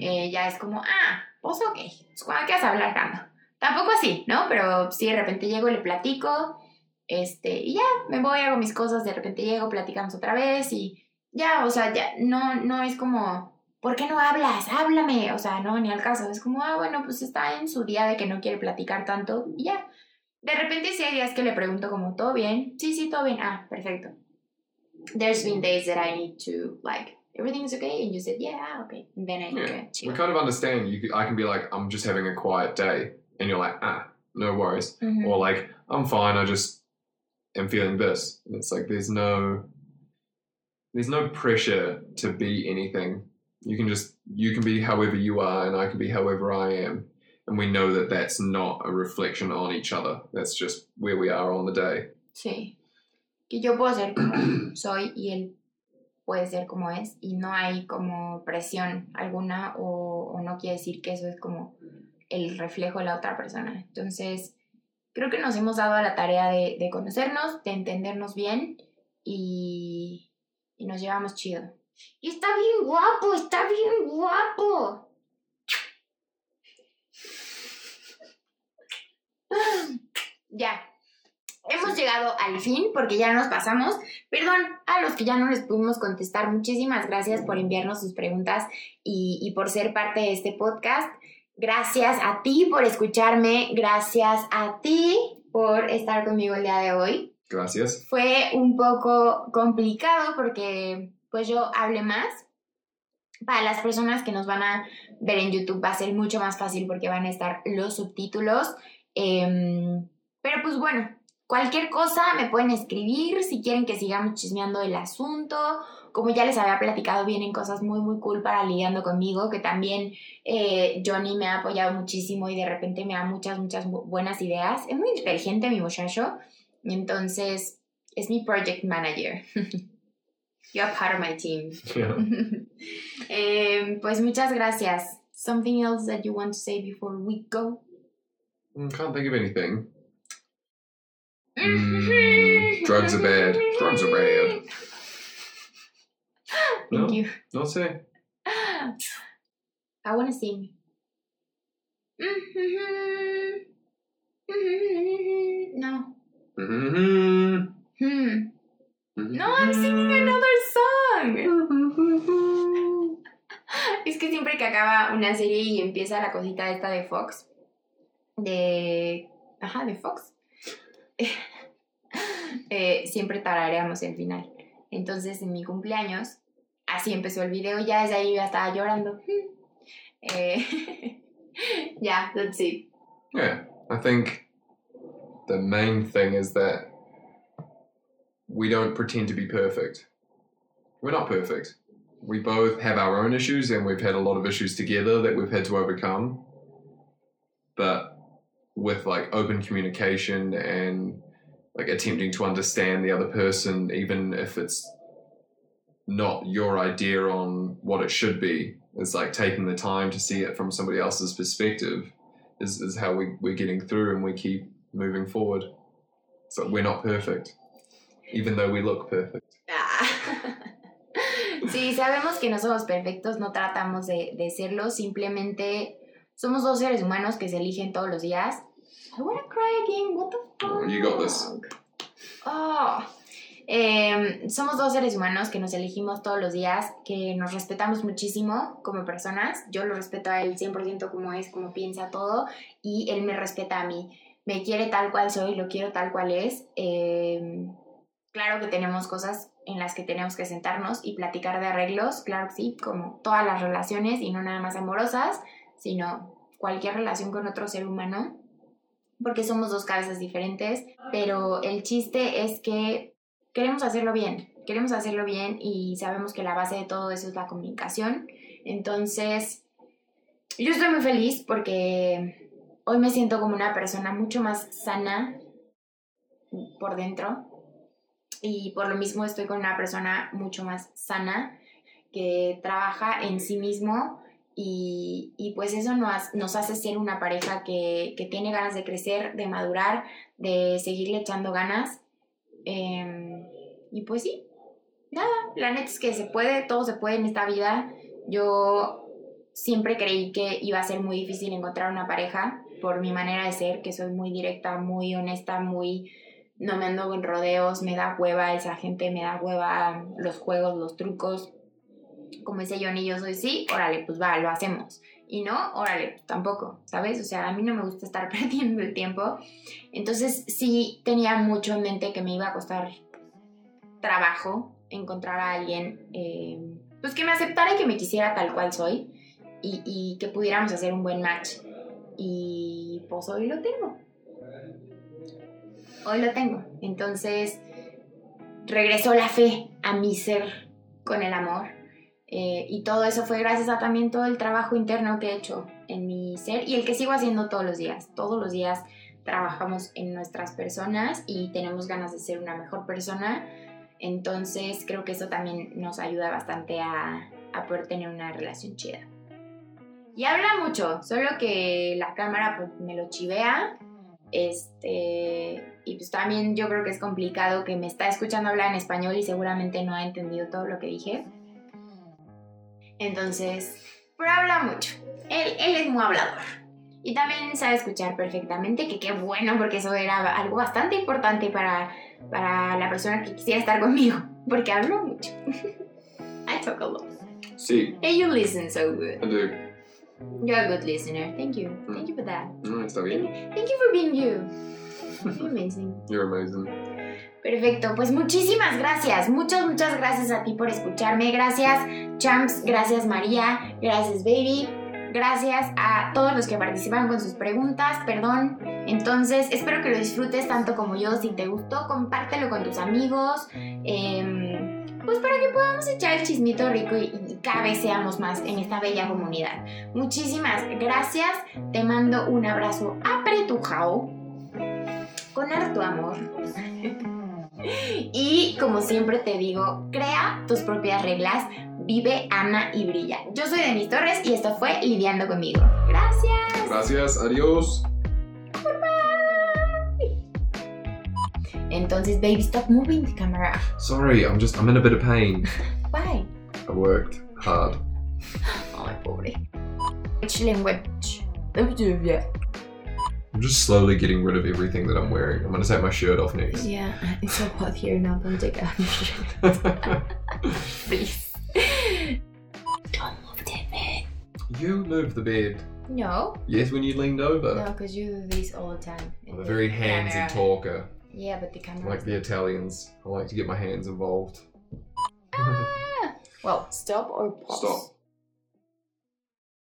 Eh, ya es como, ah, pues ok, pues, ¿cuándo quieres hablar, Cando? Tampoco así, ¿no? Pero sí, de repente llego le platico, este, y ya, me voy, hago mis cosas, de repente llego, platicamos otra vez y ya, o sea, ya, no, no es como, ¿por qué no hablas? Háblame, o sea, no, ni al caso, es como, ah, bueno, pues está en su día de que no quiere platicar tanto y ya. De repente sí hay días que le pregunto como, ¿todo bien? Sí, sí, todo bien. Ah, perfecto. There's been days that I need to, like, everything's okay, and you said, yeah, okay. And then I Yeah. okay, chill. We kind of understand. You, I can be like, I'm just having a quiet day, and you're like, ah, no worries. Mhm. Or like, I'm fine. I just am feeling this. And it's like there's no, there's no pressure to be anything. You can just you can be however you are, and I can be however I am. And we know that that's not a reflection on each other. That's just where we are on the day. Sí. Que yo puedo ser como soy y él puede ser como es y no hay como presión alguna o, o no quiere decir que eso es como el reflejo de la otra persona. Entonces, creo que nos hemos dado a la tarea de, de conocernos, de entendernos bien y, y nos llevamos chido. Y está bien guapo, está bien guapo. Ya. Hemos llegado al fin porque ya nos pasamos. Perdón a los que ya no les pudimos contestar. Muchísimas gracias por enviarnos sus preguntas y, y por ser parte de este podcast. Gracias a ti por escucharme. Gracias a ti por estar conmigo el día de hoy. Gracias. Fue un poco complicado porque pues yo hablé más. Para las personas que nos van a ver en YouTube va a ser mucho más fácil porque van a estar los subtítulos. Em, pero pues bueno, cualquier cosa me pueden escribir si quieren que sigamos chismeando el asunto. Como ya les había platicado, vienen cosas muy, muy cool para lidiando conmigo, que también eh, Johnny me ha apoyado muchísimo y de repente me da muchas, muchas bu- buenas ideas. Es muy inteligente mi muchacho. Entonces, es mi project manager. You're part of my team. Yeah. Em, pues muchas gracias. Something else that you want to say before we go? Mm, Can't think of anything. Mm, drugs are bad. Drugs are bad. Thank No, you. no sé. I want to sing. No. Mhm. Hmm. No, I'm singing another song. Es que siempre que acaba una serie y empieza la cosita esta de Fox, de... Ajá, de Fox, eh, siempre tarareamos el final. Entonces, en mi cumpleaños, así empezó el video, ya desde ahí ya estaba llorando. Eh, yeah, that's it. Yeah, I think the main thing is that we don't pretend to be perfect. We're not perfect. We both have our own issues and we've had a lot of issues together that we've had to overcome. But with like open communication and like attempting to understand the other person, even if it's not your idea on what it should be, it's like taking the time to see it from somebody else's perspective is, is how we, we're getting through and we keep moving forward. So we're not perfect, even though we look perfect. Ah. Sí, sabemos que no somos perfectos, no tratamos de, de serlo, simplemente Somos dos seres humanos que se eligen todos los días. I wanna cry again, what the fuck? You got this. Oh. Em, somos dos seres humanos que nos elegimos todos los días, que nos respetamos muchísimo como personas. Yo lo respeto a él 100% como es, como piensa todo, y él me respeta a mí. Me quiere tal cual soy, lo quiero tal cual es. Em, claro que tenemos cosas en las que tenemos que sentarnos y platicar de arreglos, claro que sí, como todas las relaciones y no nada más amorosas, sino cualquier relación con otro ser humano, porque somos dos cabezas diferentes, pero el chiste es que queremos hacerlo bien, queremos hacerlo bien y sabemos que la base de todo eso es la comunicación. Entonces, yo estoy muy feliz porque hoy me siento como una persona mucho más sana por dentro y por lo mismo estoy con una persona mucho más sana que trabaja en sí mismo y, y pues eso nos, hace ser una pareja que, que, tiene ganas de crecer, de madurar, de seguirle echando ganas. Eh, y pues sí, nada, la neta es que se puede, todo se puede en esta vida. Yo siempre creí que iba a ser muy difícil encontrar una pareja por mi manera de ser, que soy muy directa, muy honesta, muy no me ando en rodeos, me da hueva esa gente, me da hueva los juegos, los trucos. Como dice Johnny, yo soy sí, órale, pues va, lo hacemos. Y no, órale, tampoco, ¿sabes? O sea, a mí no me gusta estar perdiendo el tiempo. Entonces sí tenía mucho en mente que me iba a costar trabajo encontrar a alguien eh, pues que me aceptara y que me quisiera tal cual soy y, y que pudiéramos hacer un buen match. Y pues hoy lo tengo hoy lo tengo. Entonces, regresó la fe a mi ser con el amor. Eh, y todo eso fue gracias a también todo el trabajo interno que he hecho en mi ser y el que sigo haciendo todos los días. Todos los días trabajamos en nuestras personas y tenemos ganas de ser una mejor persona. Entonces creo que eso también nos ayuda bastante a, poder tener una relación chida. Y habla mucho, solo que la cámara pues, me lo chivea. Este, y pues también yo creo que es complicado que me está escuchando hablar en español y seguramente no ha entendido todo lo que dije. Entonces, pero habla mucho. Él, él es muy hablador. Y también sabe escuchar perfectamente, que qué bueno, porque eso era algo bastante importante para, para la persona que quisiera estar conmigo, porque hablo mucho. I talk a lot. Sí. And you listen so good. I do. You're a good listener. Thank you. Thank you for that. No, está bien. Thank you for being you. You're amazing. You're amazing. Perfecto, pues muchísimas gracias, muchas, muchas gracias a ti por escucharme, gracias Champs, gracias María, gracias Baby, gracias a todos los que participaron con sus preguntas, perdón. Entonces, espero que lo disfrutes tanto como yo, si te gustó, compártelo con tus amigos, eh, pues para que podamos echar el chismito rico y, y cada vez seamos más en esta bella comunidad. Muchísimas gracias, te mando un abrazo apretujado con harto amor. Y como siempre te digo, crea tus propias reglas, vive, ama y brilla. Yo soy Denis Torres y esto fue Lidiando conmigo. Gracias. Gracias, adiós. Entonces, baby, stop moving the camera. Sorry, I'm just, I'm in a bit of pain. Why? I worked hard. Ay, pobre. Which language? I'm just slowly getting rid of everything that I'm wearing. I'm gonna take my shirt off next. Yeah, it's so hot here now. Don't take off your shirt, please. Don't move the bed. you moved the bed. No, Yes, when you leaned over. no, because you do this all the time. I'm a very handsy Camera. talker. Yeah, but the camera. Like the Italians. I like to get my hands involved. Ah! Well, stop or pause. Stop.